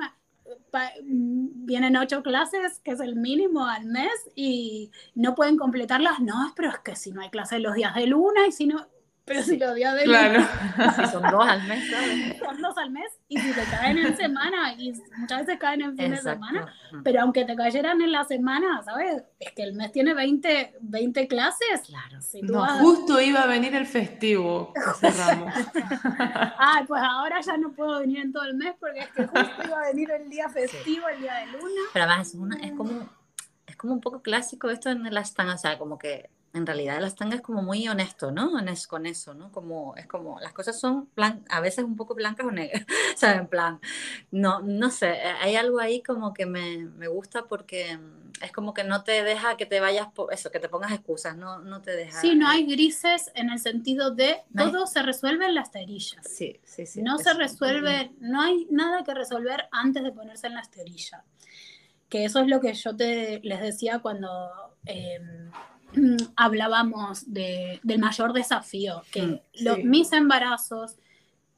vienen ocho clases, que es el mínimo al mes, y no pueden completarlas. No, pero es que si no hay clases los días de luna y si no, pero si los días de claro. si son dos al mes, ¿sabes? Son dos al mes y si te caen en semana y muchas veces caen en fin de semana, pero aunque te cayeran en la semana, ¿sabes? Es que el mes tiene 20, 20 clases. Claro. no, justo iba a venir el festivo cerramos. Ay, pues ahora ya no puedo venir en todo el mes porque es que justo iba a venir el día festivo, el día de luna. Pero además es, una, es como es como un poco clásico esto en las tan, o sea, como que en realidad las tangas es como muy honesto, ¿no? con eso, ¿no? Como, es como, las cosas son a veces un poco blancas o negras, o sea, en plan, no, no sé, eh, hay algo ahí como que me, me, gusta porque mm, es como que no te deja que te vayas, por eso, que te pongas excusas, no, no te deja. Sí, no hay grises en el sentido de todo se resuelve en las terillas. Sí, sí, sí. No se resuelve, no hay nada que resolver antes de ponerse en la esterilla. Que eso es lo que yo te, les decía cuando... Em, hablábamos de, del mayor desafío, que mm, los, mis embarazos,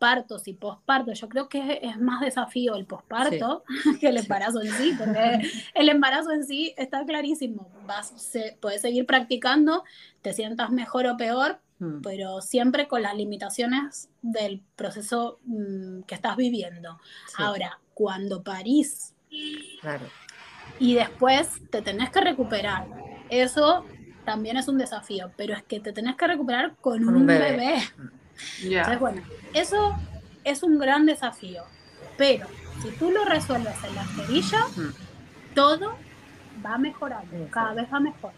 partos y pospartos, yo creo que es más desafío el posparto que el embarazo en sí, porque el embarazo en sí está clarísimo, vas, se, puedes seguir practicando, te sientas mejor o peor, mm. pero siempre con las limitaciones del proceso mm, que estás viviendo. Ahora, cuando parís y después te tenés que recuperar, eso también es un desafío, pero es que te tenés que recuperar con, un, bebé. Entonces, bueno, eso es un gran desafío, pero si tú lo resuelves en la cerilla, todo va mejorando, cada vez va mejor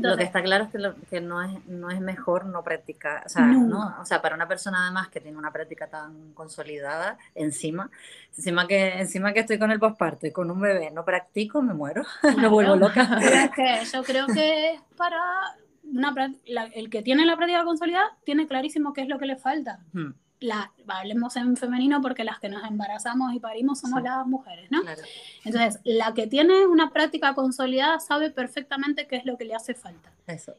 lo que está claro es que, no, es, no es mejor no practicar, o sea, ¿no? o sea, para una persona además que tiene una práctica tan consolidada, encima, encima que, encima que estoy con el posparto y con un bebé, no practico, me muero, me vuelvo loca. que yo creo que para una, el que tiene la práctica consolidada tiene clarísimo qué es lo que le falta. Hmm la, hablemos en femenino porque las que nos embarazamos y parimos somos las mujeres, ¿no? Entonces, la que tiene una práctica consolidada sabe perfectamente qué es lo que le hace falta.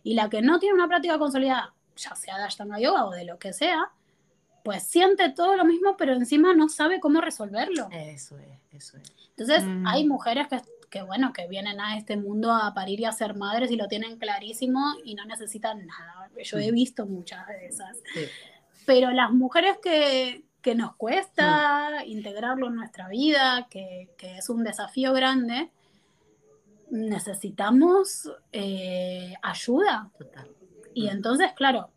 Y la que no tiene una práctica consolidada, ya sea de Ashtanga Yoga o de lo que sea, pues siente todo lo mismo, pero encima no sabe cómo resolverlo. Eso es, eso es. Entonces, mm. hay mujeres que, que, bueno, que vienen a este mundo a parir y a ser madres y lo tienen clarísimo y no necesitan nada. Yo he mm. visto muchas de esas. Sí. Pero las mujeres que, que nos cuesta integrarlo en nuestra vida, que, que, es un desafío grande, necesitamos eh, ayuda. Y entonces, claro,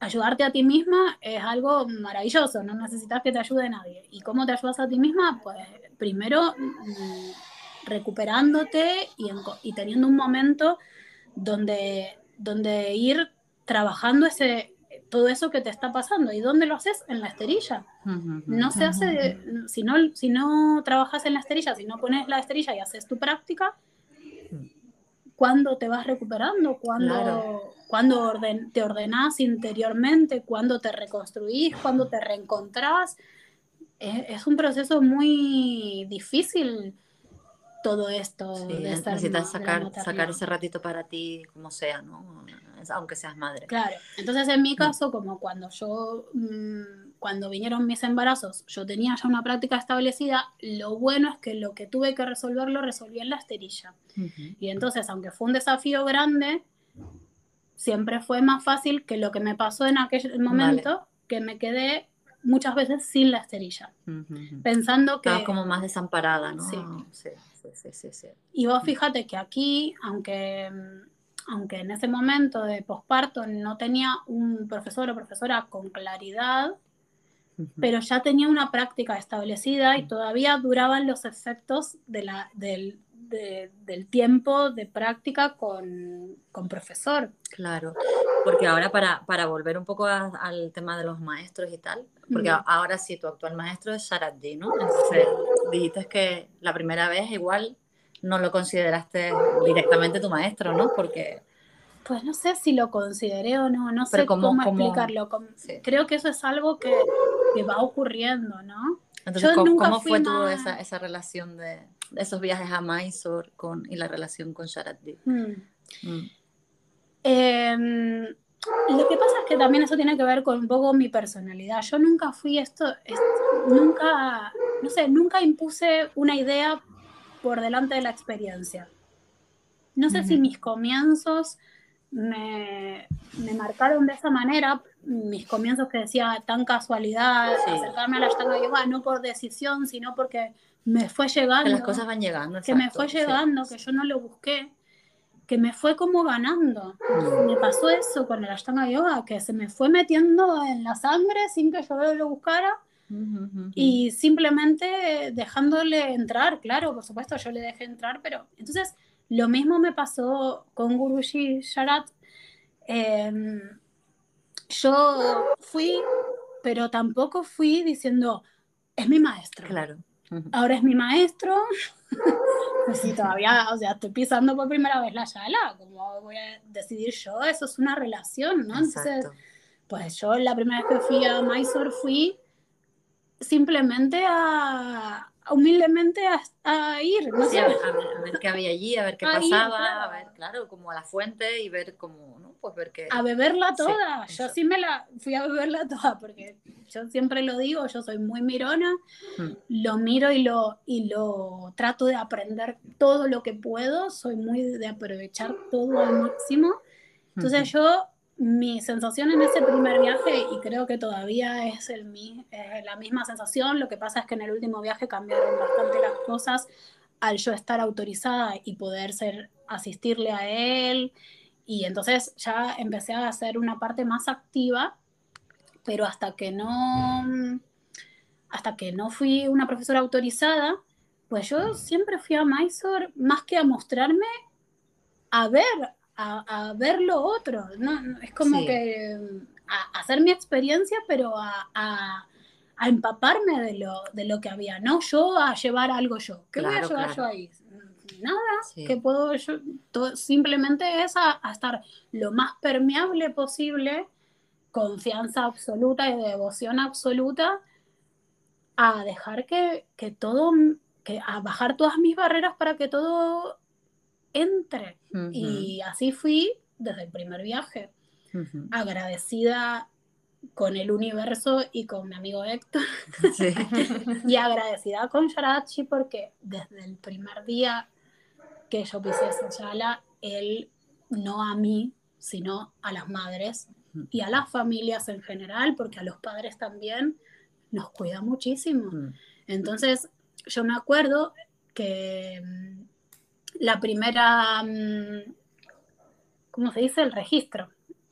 ayudarte a ti misma es algo maravilloso, no necesitas que te ayude nadie. ¿Y cómo te ayudas a ti misma? Pues primero mm, recuperándote y, teniendo un momento donde, donde ir trabajando ese, todo eso que te está pasando. ¿Y dónde lo haces? En la esterilla. No se hace, si no, si no trabajas en la esterilla, si no pones la esterilla y haces tu práctica, ¿cuándo te vas recuperando? ¿Cuándo, cuando te ordenás interiormente? ¿Cuándo te reconstruís? ¿Cuándo te reencontrás? Es, un proceso muy difícil todo esto. Sí, necesitas sacar, sacar ese ratito para ti, como sea, ¿no? Aunque seas madre. Claro, entonces en mi mm. caso, como cuando yo, mm, cuando vinieron mis embarazos, yo tenía ya una práctica establecida, lo bueno es que lo que tuve que resolver lo resolví en la esterilla. Y entonces, aunque fue un desafío grande, siempre fue más fácil que lo que me pasó en aquel momento, que me quedé muchas veces sin la esterilla, pensando que... Estaba como más desamparada, ¿no? Sí. Sí, sí, sí, sí. Y vos fíjate que aquí, aunque aunque en ese momento de posparto no tenía un profesor o profesora con claridad, pero ya tenía una práctica establecida y todavía duraban los efectos de la, del, del tiempo de práctica con, con, profesor. Claro, porque ahora para, para volver un poco al tema de los maestros y tal, porque ahora sí, tu actual maestro es Sharaddi, ¿no? Entonces dijiste que la primera vez igual no lo consideraste directamente tu maestro, ¿no? Porque... Pues no sé si lo consideré o no, no sé cómo, explicarlo. Creo que eso es algo que, va ocurriendo, ¿no? Entonces, ¿cómo, fue toda esa, relación de, esos viajes a Mysore con, y la relación con Sharaddi? Hmm. Mm. Em, lo que pasa es que también eso tiene que ver con un poco mi personalidad. Yo nunca fui esto, nunca, no sé, nunca impuse una idea por delante de la experiencia. No sé si mis comienzos me, marcaron de esa manera, mis comienzos que decía tan casualidad, acercarme a la Yoga, no por decisión, sino porque me fue llegando. Que las cosas van llegando. que me fue llegando, que yo no lo busqué, que me fue como ganando. Mm. Me pasó eso con el Ashtanga Yoga, que se me fue metiendo en la sangre sin que yo lo buscara y simplemente dejándole entrar, claro, por supuesto, yo le dejé entrar, pero entonces lo mismo me pasó con Guruji Sharat. Em, yo fui, pero tampoco fui diciendo, es mi maestro. Claro. Ahora es mi maestro. pues sí, todavía, o sea, estoy pisando por primera vez la sala. ¿Cómo voy a decidir yo? Eso es una relación, ¿no? Entonces, pues yo la primera vez que fui a Mysore fui simplemente a, humildemente a, ir. No sé. a, ver, qué había allí, a ver qué pasaba, a ver, claro, como a la fuente y ver cómo, ¿no? Pues ver qué... A beberla toda, yo sí me la fui a beberla toda, porque yo siempre lo digo, yo soy muy mirona, hmm. lo miro y lo, y lo trato de aprender todo lo que puedo, soy muy de aprovechar todo al máximo. Entonces yo mi sensación en ese primer viaje, y creo que todavía es, el, la misma sensación, lo que pasa es que en el último viaje cambiaron bastante las cosas al yo estar autorizada y poder ser, asistirle a él, y entonces ya empecé a hacer una parte más activa, pero hasta que no, hasta que no fui una profesora autorizada, pues yo siempre fui a Mysore más que a mostrarme, a ver a, ver lo otro, ¿no? Es como que a, hacer mi experiencia, pero a, empaparme de lo, de lo que había, no yo a llevar algo yo. ¿Qué voy a llevar yo ahí? Nada, que puedo yo, simplemente es a, estar lo más permeable posible, confianza absoluta y devoción absoluta, a dejar que, que todo, que a bajar todas mis barreras para que todo entre. Y así fui desde el primer viaje, agradecida con el universo y con mi amigo Héctor. y agradecida con Sharachi porque desde el primer día que yo pisé esa sala, él, no a mí, sino a las madres y a las familias en general, porque a los padres también nos cuida muchísimo. Entonces, yo me acuerdo que la primera, mm, ¿cómo se dice? El registro.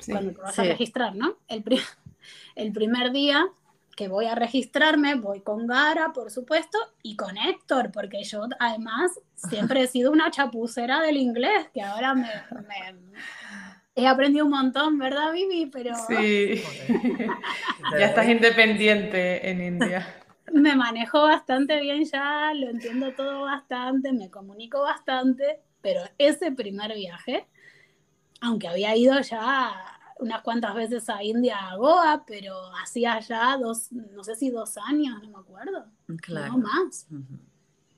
cuando te vas a registrar, ¿no? El, el primer día que voy a registrarme, voy con Gara, por supuesto, y con Héctor, porque yo además siempre he sido una chapucera del inglés, que ahora me, he aprendido un montón, ¿verdad, Vivi? Pero... Sí, ya estás independiente en India. Me manejo bastante bien ya, lo entiendo todo bastante, me comunico bastante, pero ese primer viaje, aunque había ido ya unas cuantas veces a India, a Goa, pero hacía ya dos, no sé si dos años, no me acuerdo. Claro. No más.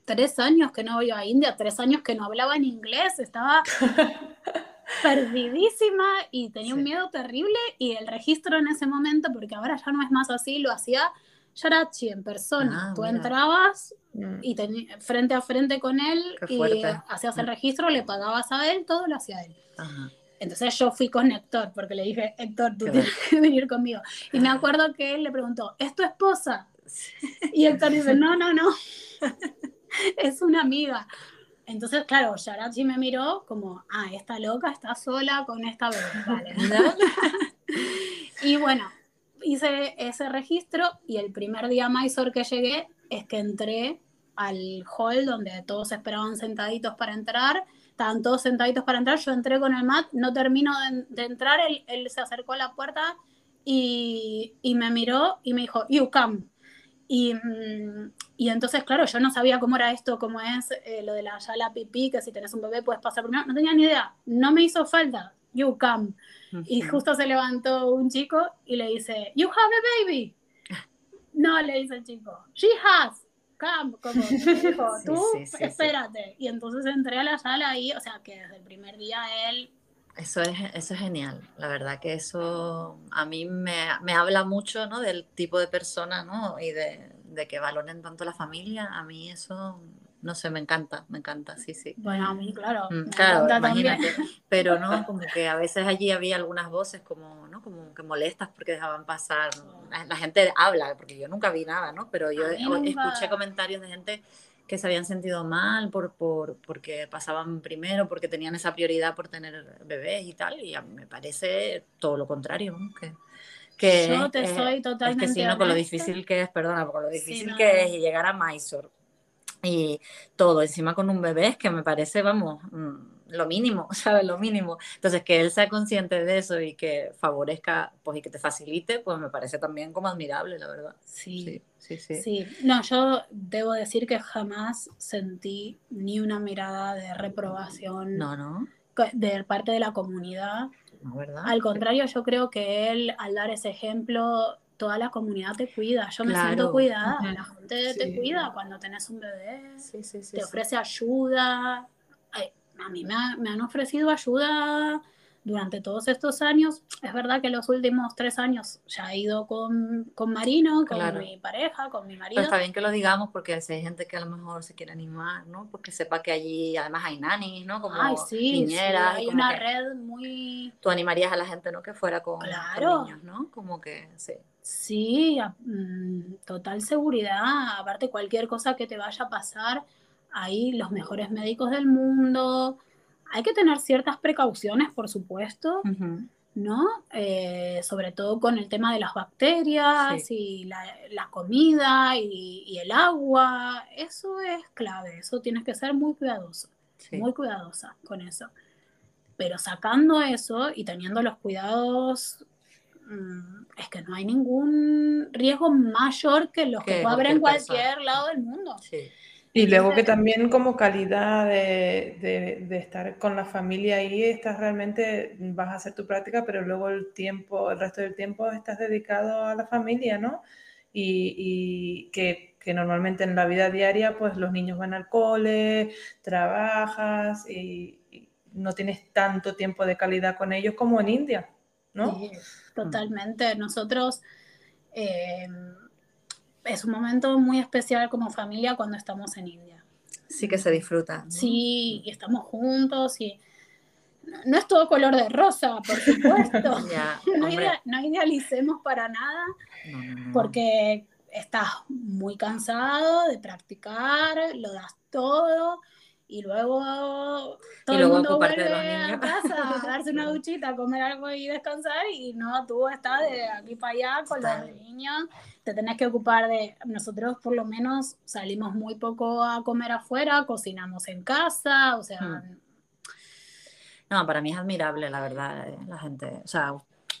Tres años que no iba a India, tres años que no hablaba en inglés, estaba perdidísima y tenía un miedo terrible y el registro en ese momento, porque ahora ya no es más así, lo hacía Yarachi en persona. Ah, Tú entrabas mm. y frente a frente con él y hacías el mm. registro, le pagabas a él, todo lo hacía él. Ajá. Entonces yo fui con Héctor, porque le dije, Héctor, tú tienes que venir conmigo. Y me acuerdo que él le preguntó, ¿es tu esposa? Y Héctor dice, no, no, no, es una amiga. Entonces, claro, Yarachi me miró como, ah, esta loca está sola con esta bebé, vale. y bueno, hice ese registro y el primer día a Mysore que llegué es que entré al hall donde todos esperaban sentaditos para entrar estaban todos sentaditos para entrar, yo entré con el mat, no termino de, entrar, él, se acercó a la puerta y, me miró y me dijo, you come. Y, mm, y, entonces, claro, yo no sabía cómo era esto, cómo es eh, lo de la yala pipí, que si tenés un bebé puedes pasar primero, no tenía ni idea, no me hizo falta, you come. Y justo se levantó un chico y le dice, you have a baby. No, le dice el chico, she has como dijo, tú espérate. Y entonces entré a la sala y, o sea, que desde el primer día él... Eso es, eso es genial, la verdad que eso a mí me, me habla mucho, ¿no? Del tipo de persona, ¿no? Y de, de que valoren tanto la familia, a mí eso no sé, me encanta, me encanta, sí, sí. Bueno, a mí, claro. Mm, claro, imagínate. Pero no, como que a veces allí había algunas voces como, ¿no? Como que molestas porque dejaban pasar. La, gente habla, porque yo nunca vi nada, ¿no? Pero yo escuché comentarios de gente que se habían sentido mal por, por, porque pasaban primero, porque tenían esa prioridad por tener bebés y tal, y a mí me parece todo lo contrario, ¿no? Que, que yo te soy totalmente es que sí, no, con lo difícil que es, perdona, con lo difícil que es y llegar a Mysore y todo encima con un bebé es que me parece, vamos, mm, lo mínimo, ¿sabes? Lo mínimo. Entonces, que él sea consciente de eso y que favorezca, pues, y que te facilite, pues me parece también como admirable, la verdad. Sí, sí, sí. Sí, no, yo debo decir que jamás sentí ni una mirada de reprobación. No, no. De parte de la comunidad. No, ¿verdad? Al contrario, yo creo que él, al dar ese ejemplo, toda la comunidad te cuida. Yo me siento cuidada, la gente te cuida cuando tenés un bebé, te ofrece ayuda. a mí me, me, han ofrecido ayuda durante todos estos años. Es verdad que los últimos tres años ya he ido con, con Marino, con mi pareja, con mi marido. Pero está bien que lo digamos porque hay gente que a lo mejor se quiere animar, ¿no? Porque sepa que allí además hay nanis, ¿no? Como Ay, sí, hay una red muy... Tú animarías a la gente, ¿no? Que fuera con, con niños, ¿no? Como que, sí. Sí, mm, total seguridad. Aparte, cualquier cosa que te vaya a pasar, hay los mejores médicos del mundo. Hay que tener ciertas precauciones, por supuesto, ¿no? Eh, sobre todo con el tema de las bacterias y la, comida y, el agua. Eso es clave, eso tienes que ser muy cuidadoso, muy cuidadosa con eso. Pero sacando eso y teniendo los cuidados es que no hay ningún riesgo mayor que los que, puede haber en cualquier lado del mundo. Y luego que también como calidad de, estar con la familia ahí, estás realmente, vas a hacer tu práctica, pero luego el tiempo, el resto del tiempo estás dedicado a la familia, ¿no? Y, que, normalmente en la vida diaria, pues los niños van al cole, trabajas y, y no tienes tanto tiempo de calidad con ellos como en India, ¿no? Sí. Totalmente. Nosotros eh, es un momento muy especial como familia cuando estamos en India. Sí que se disfruta. Sí, y estamos juntos y no es todo color de rosa, por supuesto. no, idealicemos para nada, porque estás muy cansado de practicar, lo das todo y luego todo Y luego el mundo de vuelve a casa a darse una duchita, comer algo y descansar y no, tú estás de aquí para allá con Total. los niños, te tenés que ocupar de, nosotros por lo menos salimos muy poco a comer afuera, cocinamos en casa, o sea, Hmm. No, para mí es admirable, la verdad, eh, la gente, o sea,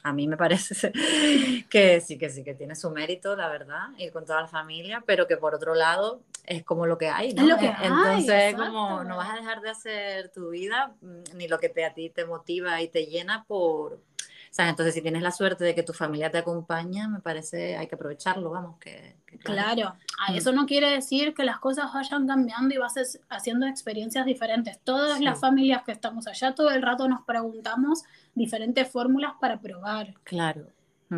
a mí me parece que sí, que sí, que tiene su mérito, la verdad, ir con toda la familia, pero que por otro lado es como lo que hay, ¿no? Es lo que hay, Entonces, como no vas a dejar de hacer tu vida, mm, ni lo que te, a ti te motiva y te llena por... Sea, entonces si tienes la suerte de que tu familia te acompaña, me parece, hay que aprovecharlo, vamos, que, que Claro, a Mm. eso no quiere decir que las cosas vayan cambiando y vas haciendo experiencias diferentes. Todas Sí. las familias que estamos allá todo el rato nos preguntamos diferentes fórmulas para probar. Claro.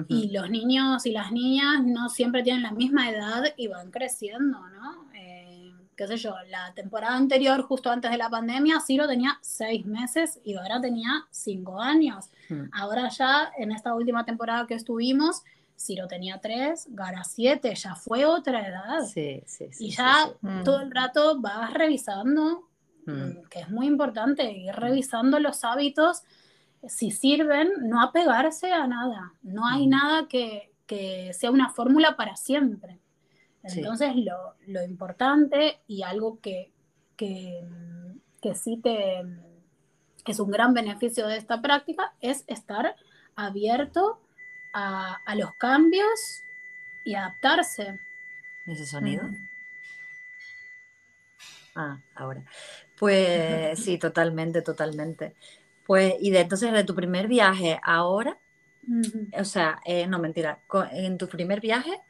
Y los niños y las niñas no siempre tienen la misma edad y van creciendo, ¿no? Qué sé yo, la temporada anterior, justo antes de la pandemia, Ciro tenía seis meses y ahora tenía cinco años. Mm. Ahora ya, en esta última temporada que estuvimos, Ciro tenía tres, Gara siete, ya fue otra edad. Sí, sí, sí. y ya sí. Mm. todo el rato vas revisando, Mm. mm, que es muy importante, ir revisando los hábitos, si sirven, no apegarse a nada. No hay nada que, que sea una fórmula para siempre. Sí. Entonces, lo, lo importante y algo que, que, que sí te que es un gran beneficio de esta práctica es estar abierto a, a los cambios y adaptarse. ¿Ese sonido? Mm. Ah, ahora. Pues sí, totalmente, totalmente. Pues, y de entonces de tu primer viaje ahora, o sea, eh, no, mentira, en tu primer viaje,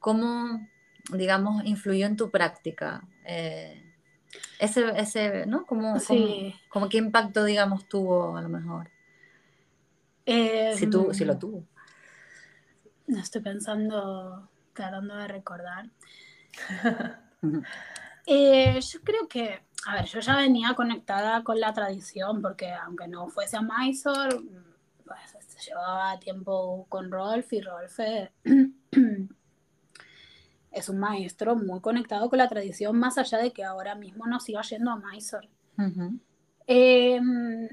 ¿cómo, digamos, influyó en tu práctica? Eh, ese, ese, ¿no? ¿Cómo, Sí. cómo qué impacto, digamos, tuvo a lo mejor? Si, tú, si lo Em, tuvo. No estoy pensando, tratando de recordar. Eh, yo creo que, a ver, yo ya venía conectada con la tradición, porque aunque no fuese a Mysore, pues llevaba tiempo con Rolf y Rolf eh, es un maestro muy conectado con la tradición, más allá de que ahora mismo no siga yendo a Mysore. Em,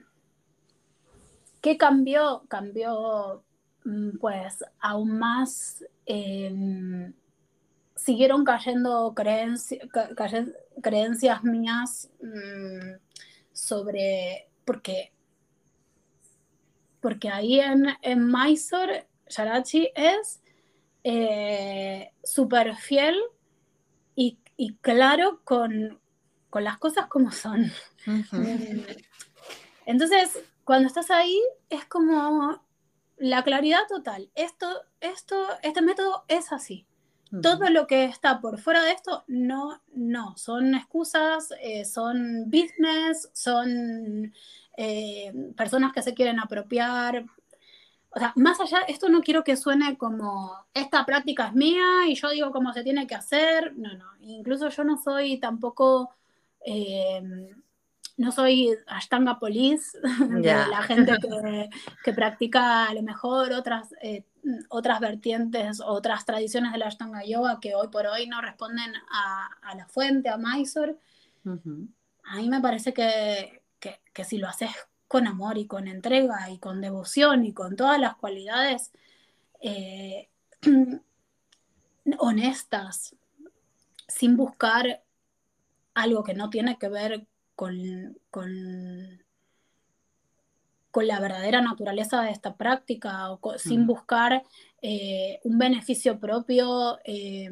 ¿Qué cambió? Cambió, mm, pues, aún más. em, siguieron cayendo creenci- ca- cayen- creencias mías mm, sobre. Porque, porque ahí en, en Mysore, Yarachi es eh, súper fiel y, y claro con, con las cosas como son. Mm. Entonces, cuando estás ahí, es como la claridad total. Esto, esto, este método es así. Todo lo que está por fuera de esto, no, no. Son excusas, eh, son business, son eh, personas que se quieren apropiar. O sea, más allá, esto no quiero que suene como esta práctica es mía y yo digo cómo se tiene que hacer. No, no. Incluso yo no soy tampoco. eh, no soy Ashtanga Police, de Ya. la gente que, que practica a lo mejor otras, eh, otras vertientes, otras tradiciones de la Ashtanga Yoga que hoy por hoy no responden a, a la fuente, a Mysore. Ujú. A mí me parece que, que, que si lo haces con amor y con entrega y con devoción y con todas las cualidades eh, honestas, sin buscar algo que no tiene que ver con, con, con la verdadera naturaleza de esta práctica o sin buscar eh, un beneficio propio, eh,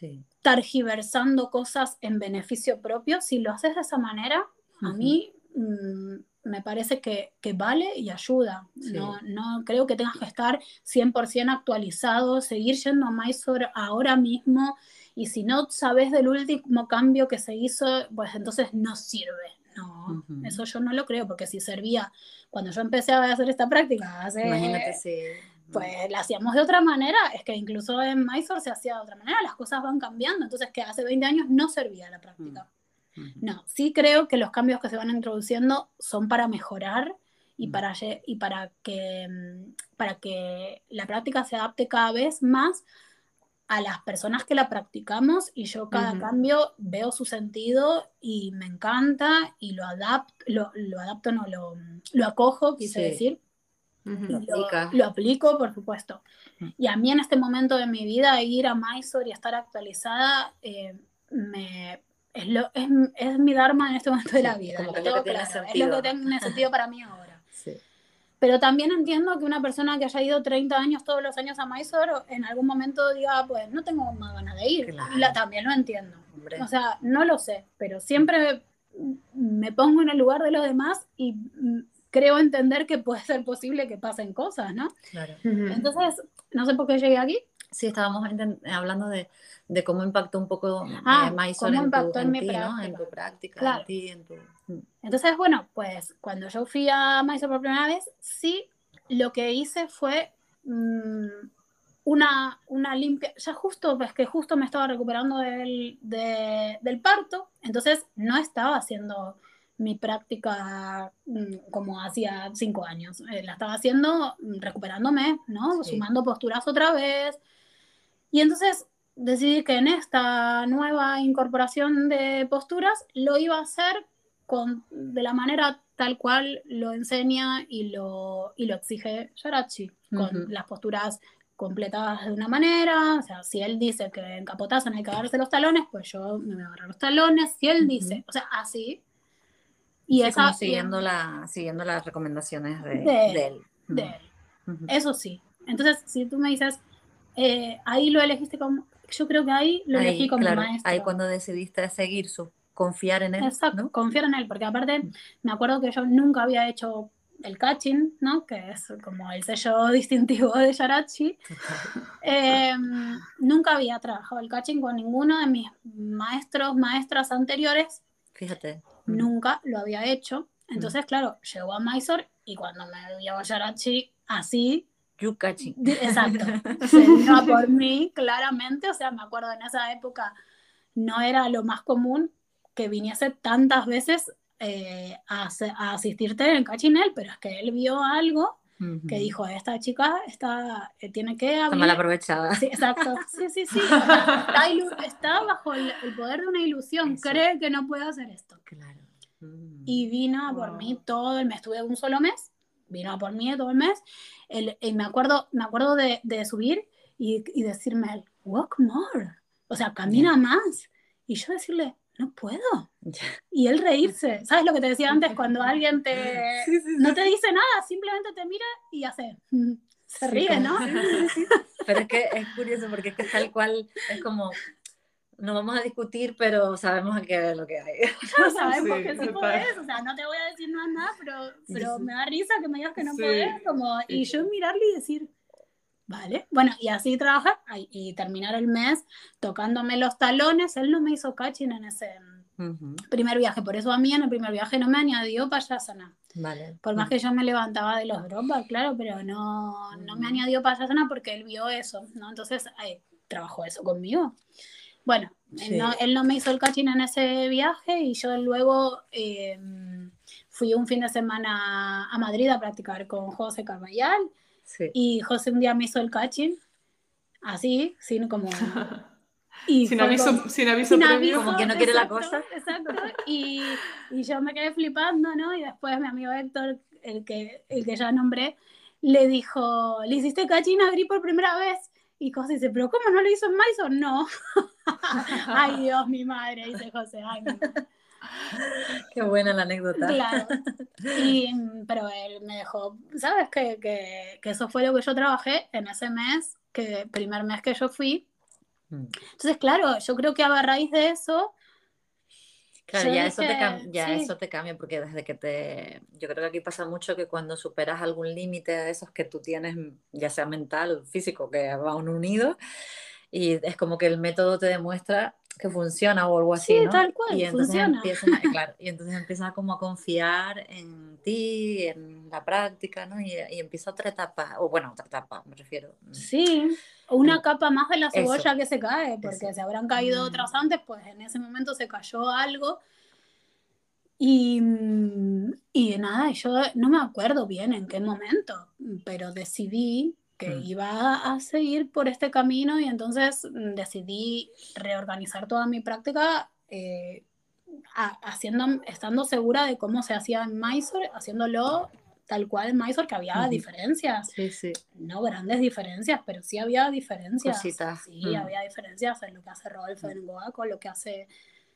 Sí. targiversando cosas en beneficio propio, si lo haces de esa manera, a mí mm, me parece que, que vale y ayuda. Sí. No, no creo que tengas que estar 100% actualizado, seguir yendo a Mysore ahora mismo y si no sabes del último cambio que se hizo, pues entonces no sirve. No, eso yo no lo creo, porque si servía cuando yo empecé a hacer esta práctica hace Imagínate si. pues la hacíamos de otra manera, es que incluso en Mysore se hacía de otra manera, las cosas van cambiando, entonces que hace 20 años no servía la práctica. No, sí creo que los cambios que se van introduciendo son para mejorar y Mm. para, y para, que, mm, para que la práctica se adapte cada vez más a las personas que la practicamos y yo cada cambio veo su sentido y me encanta y lo adapto, lo, adapto, no, lo, lo acojo, quise decir. lo, aplico, por supuesto. Mm. Y a mí en este momento de mi vida ir a Mysore y estar actualizada eh, me, es, lo, es, es, mi dharma en este momento de la vida. es lo que tiene sentido para mí ahora. Pero también entiendo que una persona que haya ido 30 años todos los años a Mysore en algún momento diga, pues no tengo más ganas de ir. La, también lo entiendo. O sea, no lo sé, pero siempre me pongo en el lugar de los demás y creo entender que puede ser posible que pasen cosas, ¿no? Claro. Entonces, no sé por qué llegué aquí. Sí, estábamos hablando de, de, cómo impactó un poco ah, eh, cómo impactó en, mi práctica. En tu práctica, en ti, en tu entonces, bueno, pues cuando yo fui a Mysore por primera vez, sí, lo que hice fue mm, una, una limpia, ya justo, pues que justo me estaba recuperando del, del parto, entonces no estaba haciendo mi práctica mm, como hacía cinco años, eh, la estaba haciendo mm, recuperándome, ¿no? Sumando posturas otra vez. Y entonces decidí que en esta nueva incorporación de posturas lo iba a hacer de la manera tal cual lo enseña y lo, y lo exige Yarachi, con las posturas completadas de una manera, o sea, si él dice que en Capotazan hay que agarrarse los talones, pues yo me voy a agarrar los talones, si él dice, o sea, así. Y esa, siguiendo, la, siguiendo las recomendaciones de, él. Eso sí. Entonces, si tú me dices, eh, ahí lo elegiste como, yo creo que ahí lo elegí como maestro. Ahí cuando decidiste seguir su confiar en él. Exacto, confiar en él, porque aparte mm. me acuerdo que yo nunca había hecho el catching, ¿no? Que es como el sello distintivo de Yarachi. Em, nunca había trabajado el catching con ninguno de mis maestros, maestras anteriores. Fíjate. Nunca lo había hecho. Entonces, mm. claro, llegó a Mysore y cuando me vio Yarachi así, You catching. Exacto. Se vino por mí, claramente. O sea, me acuerdo en esa época no era lo más común que viniese tantas veces eh, a, asistirte en Cachinel, pero es que él vio algo que dijo, esta chica está, eh, tiene que Está mal aprovechada. Sí, exacto. Sí, sí, sí. Está, bajo el, poder de una ilusión. Cree que no puede hacer esto. Claro. Y vino a por mí todo el mes. Estuve un solo mes. Vino a por mí todo el mes. y me acuerdo, me acuerdo de, subir y, decirme, walk more. O sea, camina más. Y yo decirle, no puedo. Y él reírse. ¿Sabes lo que te decía antes? Cuando alguien te no te dice nada, simplemente te mira y hace. Se ríe, ¿no? Pero es que es curioso porque es que tal cual es como no vamos a discutir, pero sabemos que es lo que hay. No sabemos que sí puedes, o sea, no te voy a decir nada, pero, pero me da risa que me digas que no puedes, como, y yo mirarle y decir, Vale, bueno, y así trabaja y terminar el mes tocándome los talones. Él no me hizo catching en ese primer viaje, por eso a mí en el primer viaje no me añadió payasana. Vale. Por más que yo me levantaba de los drogas, claro, pero no, no me añadió payasana porque él vio eso, ¿no? Entonces trabajó eso conmigo. Bueno, él, no, me hizo el catching en ese viaje y yo luego em, fui un fin de semana a Madrid a practicar con José Carvallal y José un día me hizo el catching, así, sin como... Y sin, aviso, sin aviso, como que no quiere la cosa. Exacto, y, y, yo me quedé flipando, ¿no? Y después mi amigo Héctor, el que, el que ya nombré, le dijo, ¿le hiciste catching a Gris por primera vez? Y José dice, ¿pero cómo no lo hizo en Maison? No. ay Dios, mi madre, dice José, ay mi madre. Qué buena la anécdota. Claro. pero él me dejó, ¿sabes? Que, que, que, eso fue lo que yo trabajé en ese mes, que primer mes que yo fui. Mm. Entonces, claro, yo creo que a raíz de eso... Claro, ya, eso, te cambia, ya eso te cambia porque desde que te... Yo creo que aquí pasa mucho que cuando superas algún límite de esos que tú tienes, ya sea mental o físico, que van unidos, y es como que el método te demuestra que funciona o algo así. Sí, tal cual, y entonces funciona. Empiezas, claro, y entonces empiezas como a confiar en ti, en la práctica, ¿no? Y, y empieza otra etapa, o bueno, otra etapa, me refiero. Mm. Sí, una capa más de la cebolla que se cae, porque se habrán caído mm. otras antes, pues en ese momento se cayó algo. Y, y nada, yo no me acuerdo bien en qué momento, pero decidí que Mm. iba a seguir por este camino y entonces mm, decidí reorganizar toda mi práctica eh, a- haciendo, estando segura de cómo se hacía en Mysore, haciéndolo tal cual en Mysore, que había Ujú. diferencias, Sí, sí. no grandes diferencias, pero sí había diferencias. Cositas, Sí, mm. había diferencias en lo que hace Rodolfo en Goa con lo que hace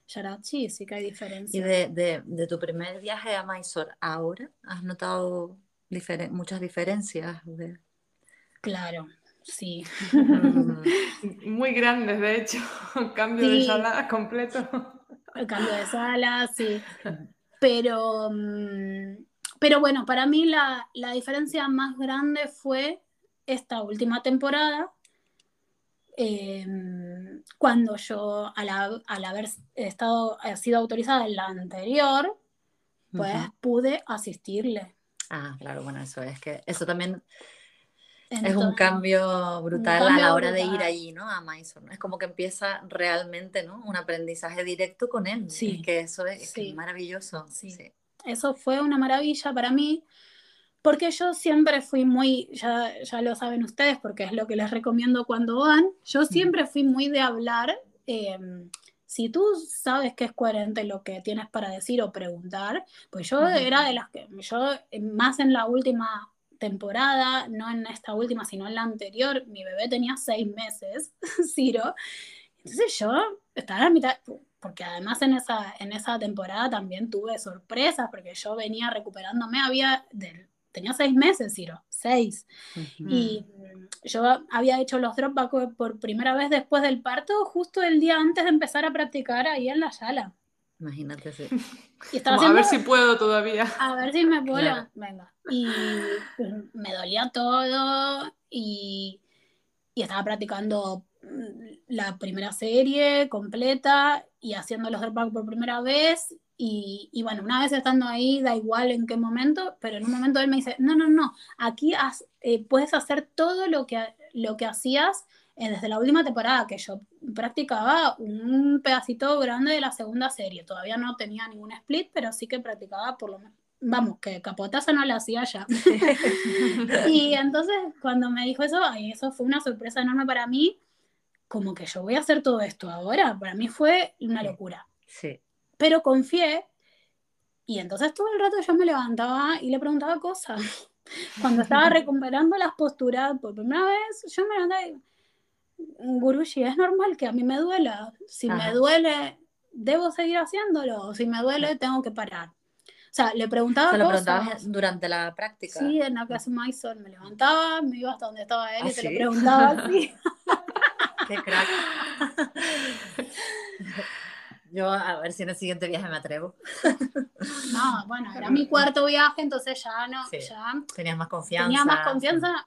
Sharachi, sí que hay Y diferencias. de, de, de tu primer viaje a Mysore, ¿ahora has notado diferen- muchas diferencias? De... Claro, sí. Mm, Muy grandes, de hecho. Cambio de sala completo. El cambio de sala, sí. Pero, mm, pero bueno, para mí la, la diferencia más grande fue esta última temporada, eh, cuando yo, al, ha- al haber estado, eh, sido autorizada en la anterior, pues pude asistirle. Ah, claro, bueno, eso es que eso también es un Entonces, cambio brutal a cambio la hora de ir brutal. allí, ¿no? A Mysore, ¿no? Es como que empieza realmente, ¿no? Un aprendizaje directo con él. Sí, Es que eso es, es que es sí. maravilloso. Sí. sí. Eso fue una maravilla para mí, porque yo siempre fui muy, ya, ya lo saben ustedes, porque es lo que les recomiendo cuando van, yo siempre fui muy de hablar, eh, si tú sabes que es coherente lo que tienes para decir o preguntar, pues yo Ujú. era de las que, yo más en la última temporada, no en esta última, sino en la anterior, mi bebé tenía seis meses, Ciro, entonces yo estaba a la mitad, porque además en esa, en esa temporada también tuve sorpresas, porque yo venía recuperándome, había, del- tenía seis meses, Ciro, seis. Y yo había hecho los drop back por primera vez después del parto, justo el día antes de empezar a practicar ahí en la sala. Imagínate, sí. Y estaba Como, a ver haciendo- si puedo todavía. a ver si me puedo Claro. Venga. Y pues, me dolía todo y, y estaba practicando mm, la primera serie completa y haciendo los drop back por primera vez. Y, y bueno, una vez estando ahí, da igual en qué momento, pero en un momento él me dice, no, no, no, aquí has- eh, puedes hacer todo lo que, lo que hacías eh, desde la última temporada, que yo practicaba un pedacito grande de la segunda serie. Todavía no tenía ningún split, pero sí que practicaba por lo menos. Vamos, que capotaza no la hacía ya. y entonces, cuando me dijo eso, ay, eso fue una sorpresa enorme para mí. Como que yo voy a hacer todo esto ahora. Para mí fue una locura. Sí. Pero confié. Y entonces todo el rato yo me levantaba y le preguntaba cosas. Cuando estaba recuperando las posturas por primera vez, yo me levantaba y Gurushi, es normal que a mí me duela. Si me Ajá. duele, debo seguir haciéndolo. O si me duele, tengo que parar. O sea, le preguntaba Se lo cosas. preguntabas durante la práctica. Sí, en la clase Mysore me levantaba, me iba hasta donde estaba él ¿Ah, y se lo preguntaba así. Qué crack. Yo a ver si en el siguiente viaje me atrevo. No, bueno, era mi cuarto viaje, entonces ya no, Sí. ya Tenías más confianza. tenía más confianza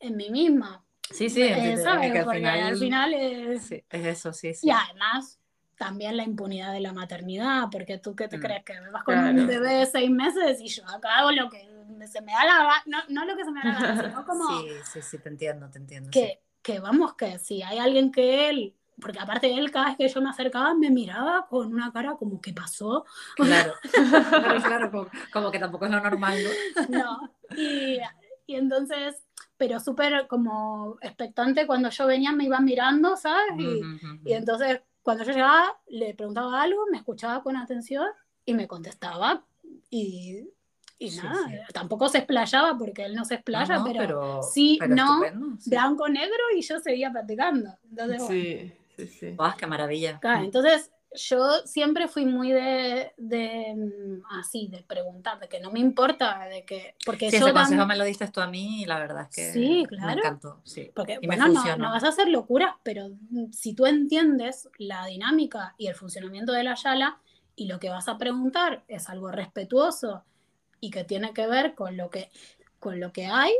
en mí misma. Sí, sí, Eh, es ¿sabes? que al Porque final, al final es... sí, es eso, sí, sí. Y además, también la impunidad de la maternidad, porque tú qué te Mm. crees que vas con Claro. un bebé de seis meses y yo acá hago lo que se me da la gana, no, no lo que se me da la gana, sino como Sí, sí, sí, te entiendo, te entiendo. que, que vamos, que si hay alguien que él, porque aparte él cada vez que yo me acercaba me miraba con una cara como ¿qué pasó? sí. Claro, claro, claro, como, como que tampoco es lo normal, ¿no? No. Y, y entonces, pero súper como expectante cuando yo venía me iba mirando, ¿sabes? Y, y entonces cuando yo llegaba le preguntaba algo, me escuchaba con atención y me contestaba y, y Sí, nada, sí. tampoco se explayaba porque él no se explaya, No, no, pero, sí, pero no, sí. blanco, negro y yo seguía practicando. Entonces, bueno, Sí, sí, sí. Guau, qué maravilla. Claro, entonces yo siempre fui muy de, de, mm, así, de preguntar, de que no me importa, de que, porque Sí, yo ese consejo me lo diste tú a mí y la verdad es que Sí, me claro. encantó. Sí. porque y me bueno, no, no vas a hacer locuras, pero mm, si tú entiendes la dinámica y el funcionamiento de la Yala y lo que vas a preguntar es algo respetuoso y que tiene que ver con lo que, con lo que hay,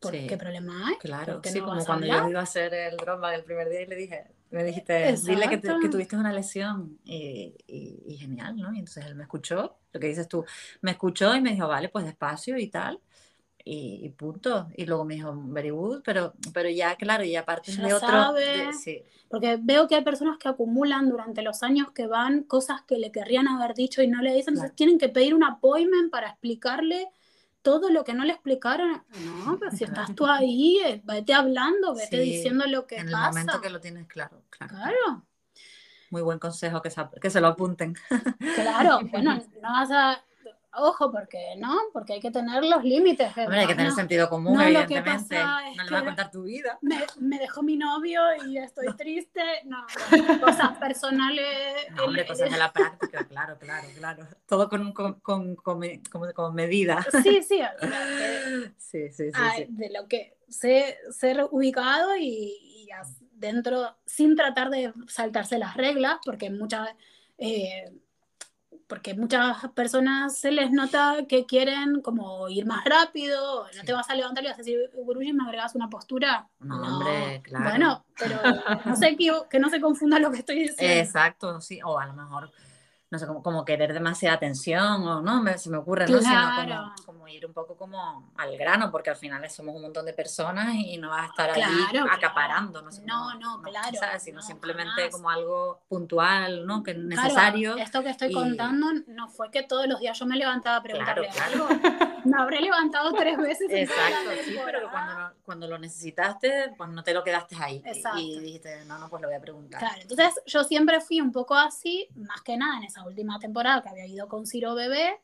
¿por Sí. qué problema hay? Claro, ¿Por qué sí, no como cuando yo iba a hacer el drama el primer día y le dije, me dijiste, dile que, Exacto. que tuviste una lesión y, y- y genial, ¿no? Y entonces él me escuchó, lo que dices tú, me escuchó y me dijo, vale, pues despacio y tal, y, y punto. Y luego me dijo, very good, pero, pero ya, claro, y aparte Ya de otro, sabe. de- sí, Porque veo que hay personas que acumulan durante los años que van cosas que le querrían haber dicho y no le dicen, entonces Claro. tienen que pedir un appointment para explicarle todo lo que no le explicaron, no, pero si estás tú ahí, eh, vete hablando, vete Sí, diciendo lo que en el pasa. momento que lo tienes claro. Claro. Claro, Muy buen consejo que se, que se lo apunten. claro, bueno, no vas a, ojo, porque no, porque hay que tener los límites. Hombre, hay que tener no, sentido común, no, lo que evidentemente. pasa es no le vas a contar tu vida. me, me dejó mi novio y estoy triste, no, cosas personales. No, hombre, el- cosas de la práctica, claro, claro, claro. Todo con, con, con, con, con- medida. Sí, sí, Sí, sí, sí. sí. de lo que sé ser ubicado y, dentro, sin tratar de saltarse las reglas, porque muchas, eh, porque muchas personas se les nota que quieren como ir más rápido, no Sí. te vas a levantar y vas a decir, Guruji, me agregas una postura. No, hombre, claro. Bueno, pero no sé, que, que no se confunda lo que estoy diciendo. Exacto, sí. O a lo mejor, no sé, como, como querer demasiada atención, o no, me- se me ocurre, ¿no? Sino Claro. como, como ir un poco como al grano, porque al final somos un montón de personas y no vas a estar Claro, claro. acaparando, no sé. No, cómo- no, claro, ¿sabes? Sino no, simplemente jamás. como algo puntual, ¿no? Que es Claro, necesario. esto que estoy y- contando no fue que todos los días yo me levantaba a preguntarle Claro, algo. Me habré levantado tres veces. Exacto, sí, pero cuando, lo- cuando lo necesitaste, pues no te lo quedaste ahí. y- Exacto. Y dijiste, no, no, pues lo voy a preguntar. Claro, entonces yo siempre fui un poco así, más que nada en esa última temporada que había ido con Ciro Bebé.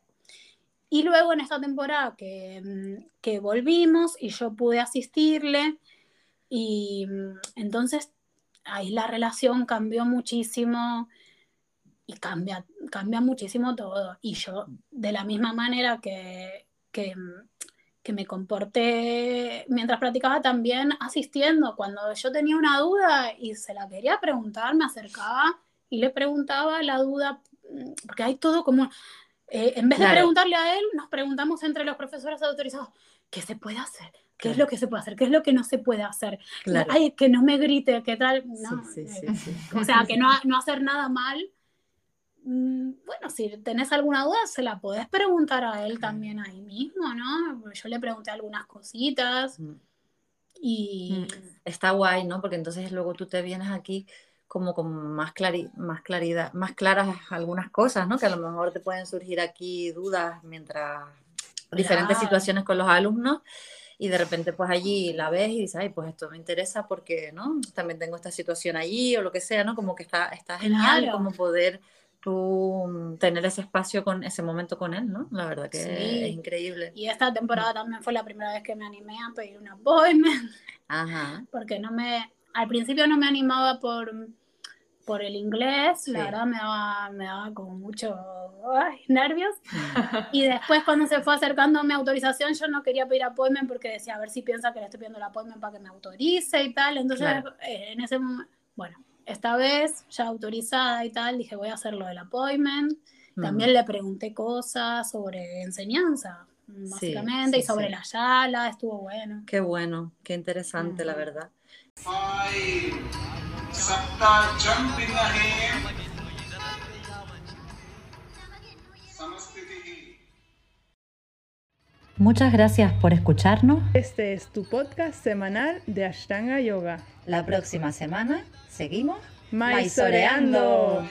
Y luego en esta temporada que, mm, que volvimos y yo pude asistirle. Y mm, entonces ahí la relación cambió muchísimo y cambia, cambia muchísimo todo. Y yo, de la misma manera que, que, mm, que me comporté mientras practicaba, también asistiendo. Cuando yo tenía una duda y se la quería preguntar, me acercaba y le preguntaba la duda, porque hay todo como... eh, en vez de Claro. preguntarle a él, nos preguntamos entre los profesores autorizados, ¿qué se puede hacer? ¿Qué es Claro. lo que se puede hacer? ¿Qué es lo que no se puede hacer? Claro. Ay, que no me grite, ¿qué tal? No, sí, sí, eh, sí, sí. o sea, que no, no hacer nada mal. Mm, Bueno, si tenés alguna duda, se la podés preguntar a él también ahí mismo, ¿no? Yo le pregunté algunas cositas Mm. y... Está guay, ¿no? Porque entonces luego tú te vienes aquí como con más, clari- más claridad, más claras algunas cosas, ¿no? Que a lo mejor te pueden surgir aquí dudas mientras diferentes Claro. situaciones con los alumnos y de repente pues allí la ves y dices, ay, pues esto me interesa porque, ¿no? También tengo esta situación allí o lo que sea, ¿no? Como que está, está genial Claro. como poder tú tener ese espacio con ese momento con él, ¿no? La verdad que Sí. es increíble. Y esta temporada también fue la primera vez que me animé a pedir un appointment, Ajá. porque no me, al principio no me animaba por, por el inglés, la Sí. verdad me daba, me daba como mucho ay, nervios. Mm. Y después cuando se fue acercando mi autorización, yo no quería pedir appointment porque decía, a ver si piensa que le estoy pidiendo el appointment para que me autorice y tal. Entonces, Claro. eh, en ese momento, bueno, esta vez ya autorizada y tal, dije, voy a hacer lo del appointment. También Mm. le pregunté cosas sobre enseñanza, básicamente, sí, y sobre sí. la yala, estuvo bueno. Qué bueno, qué interesante, la Ujú. verdad. Five. Sapta jump in the hand. Samastitihi. Muchas gracias por escucharnos. Este es tu podcast semanal de Ashtanga Yoga. La próxima semana seguimos Maizoreando.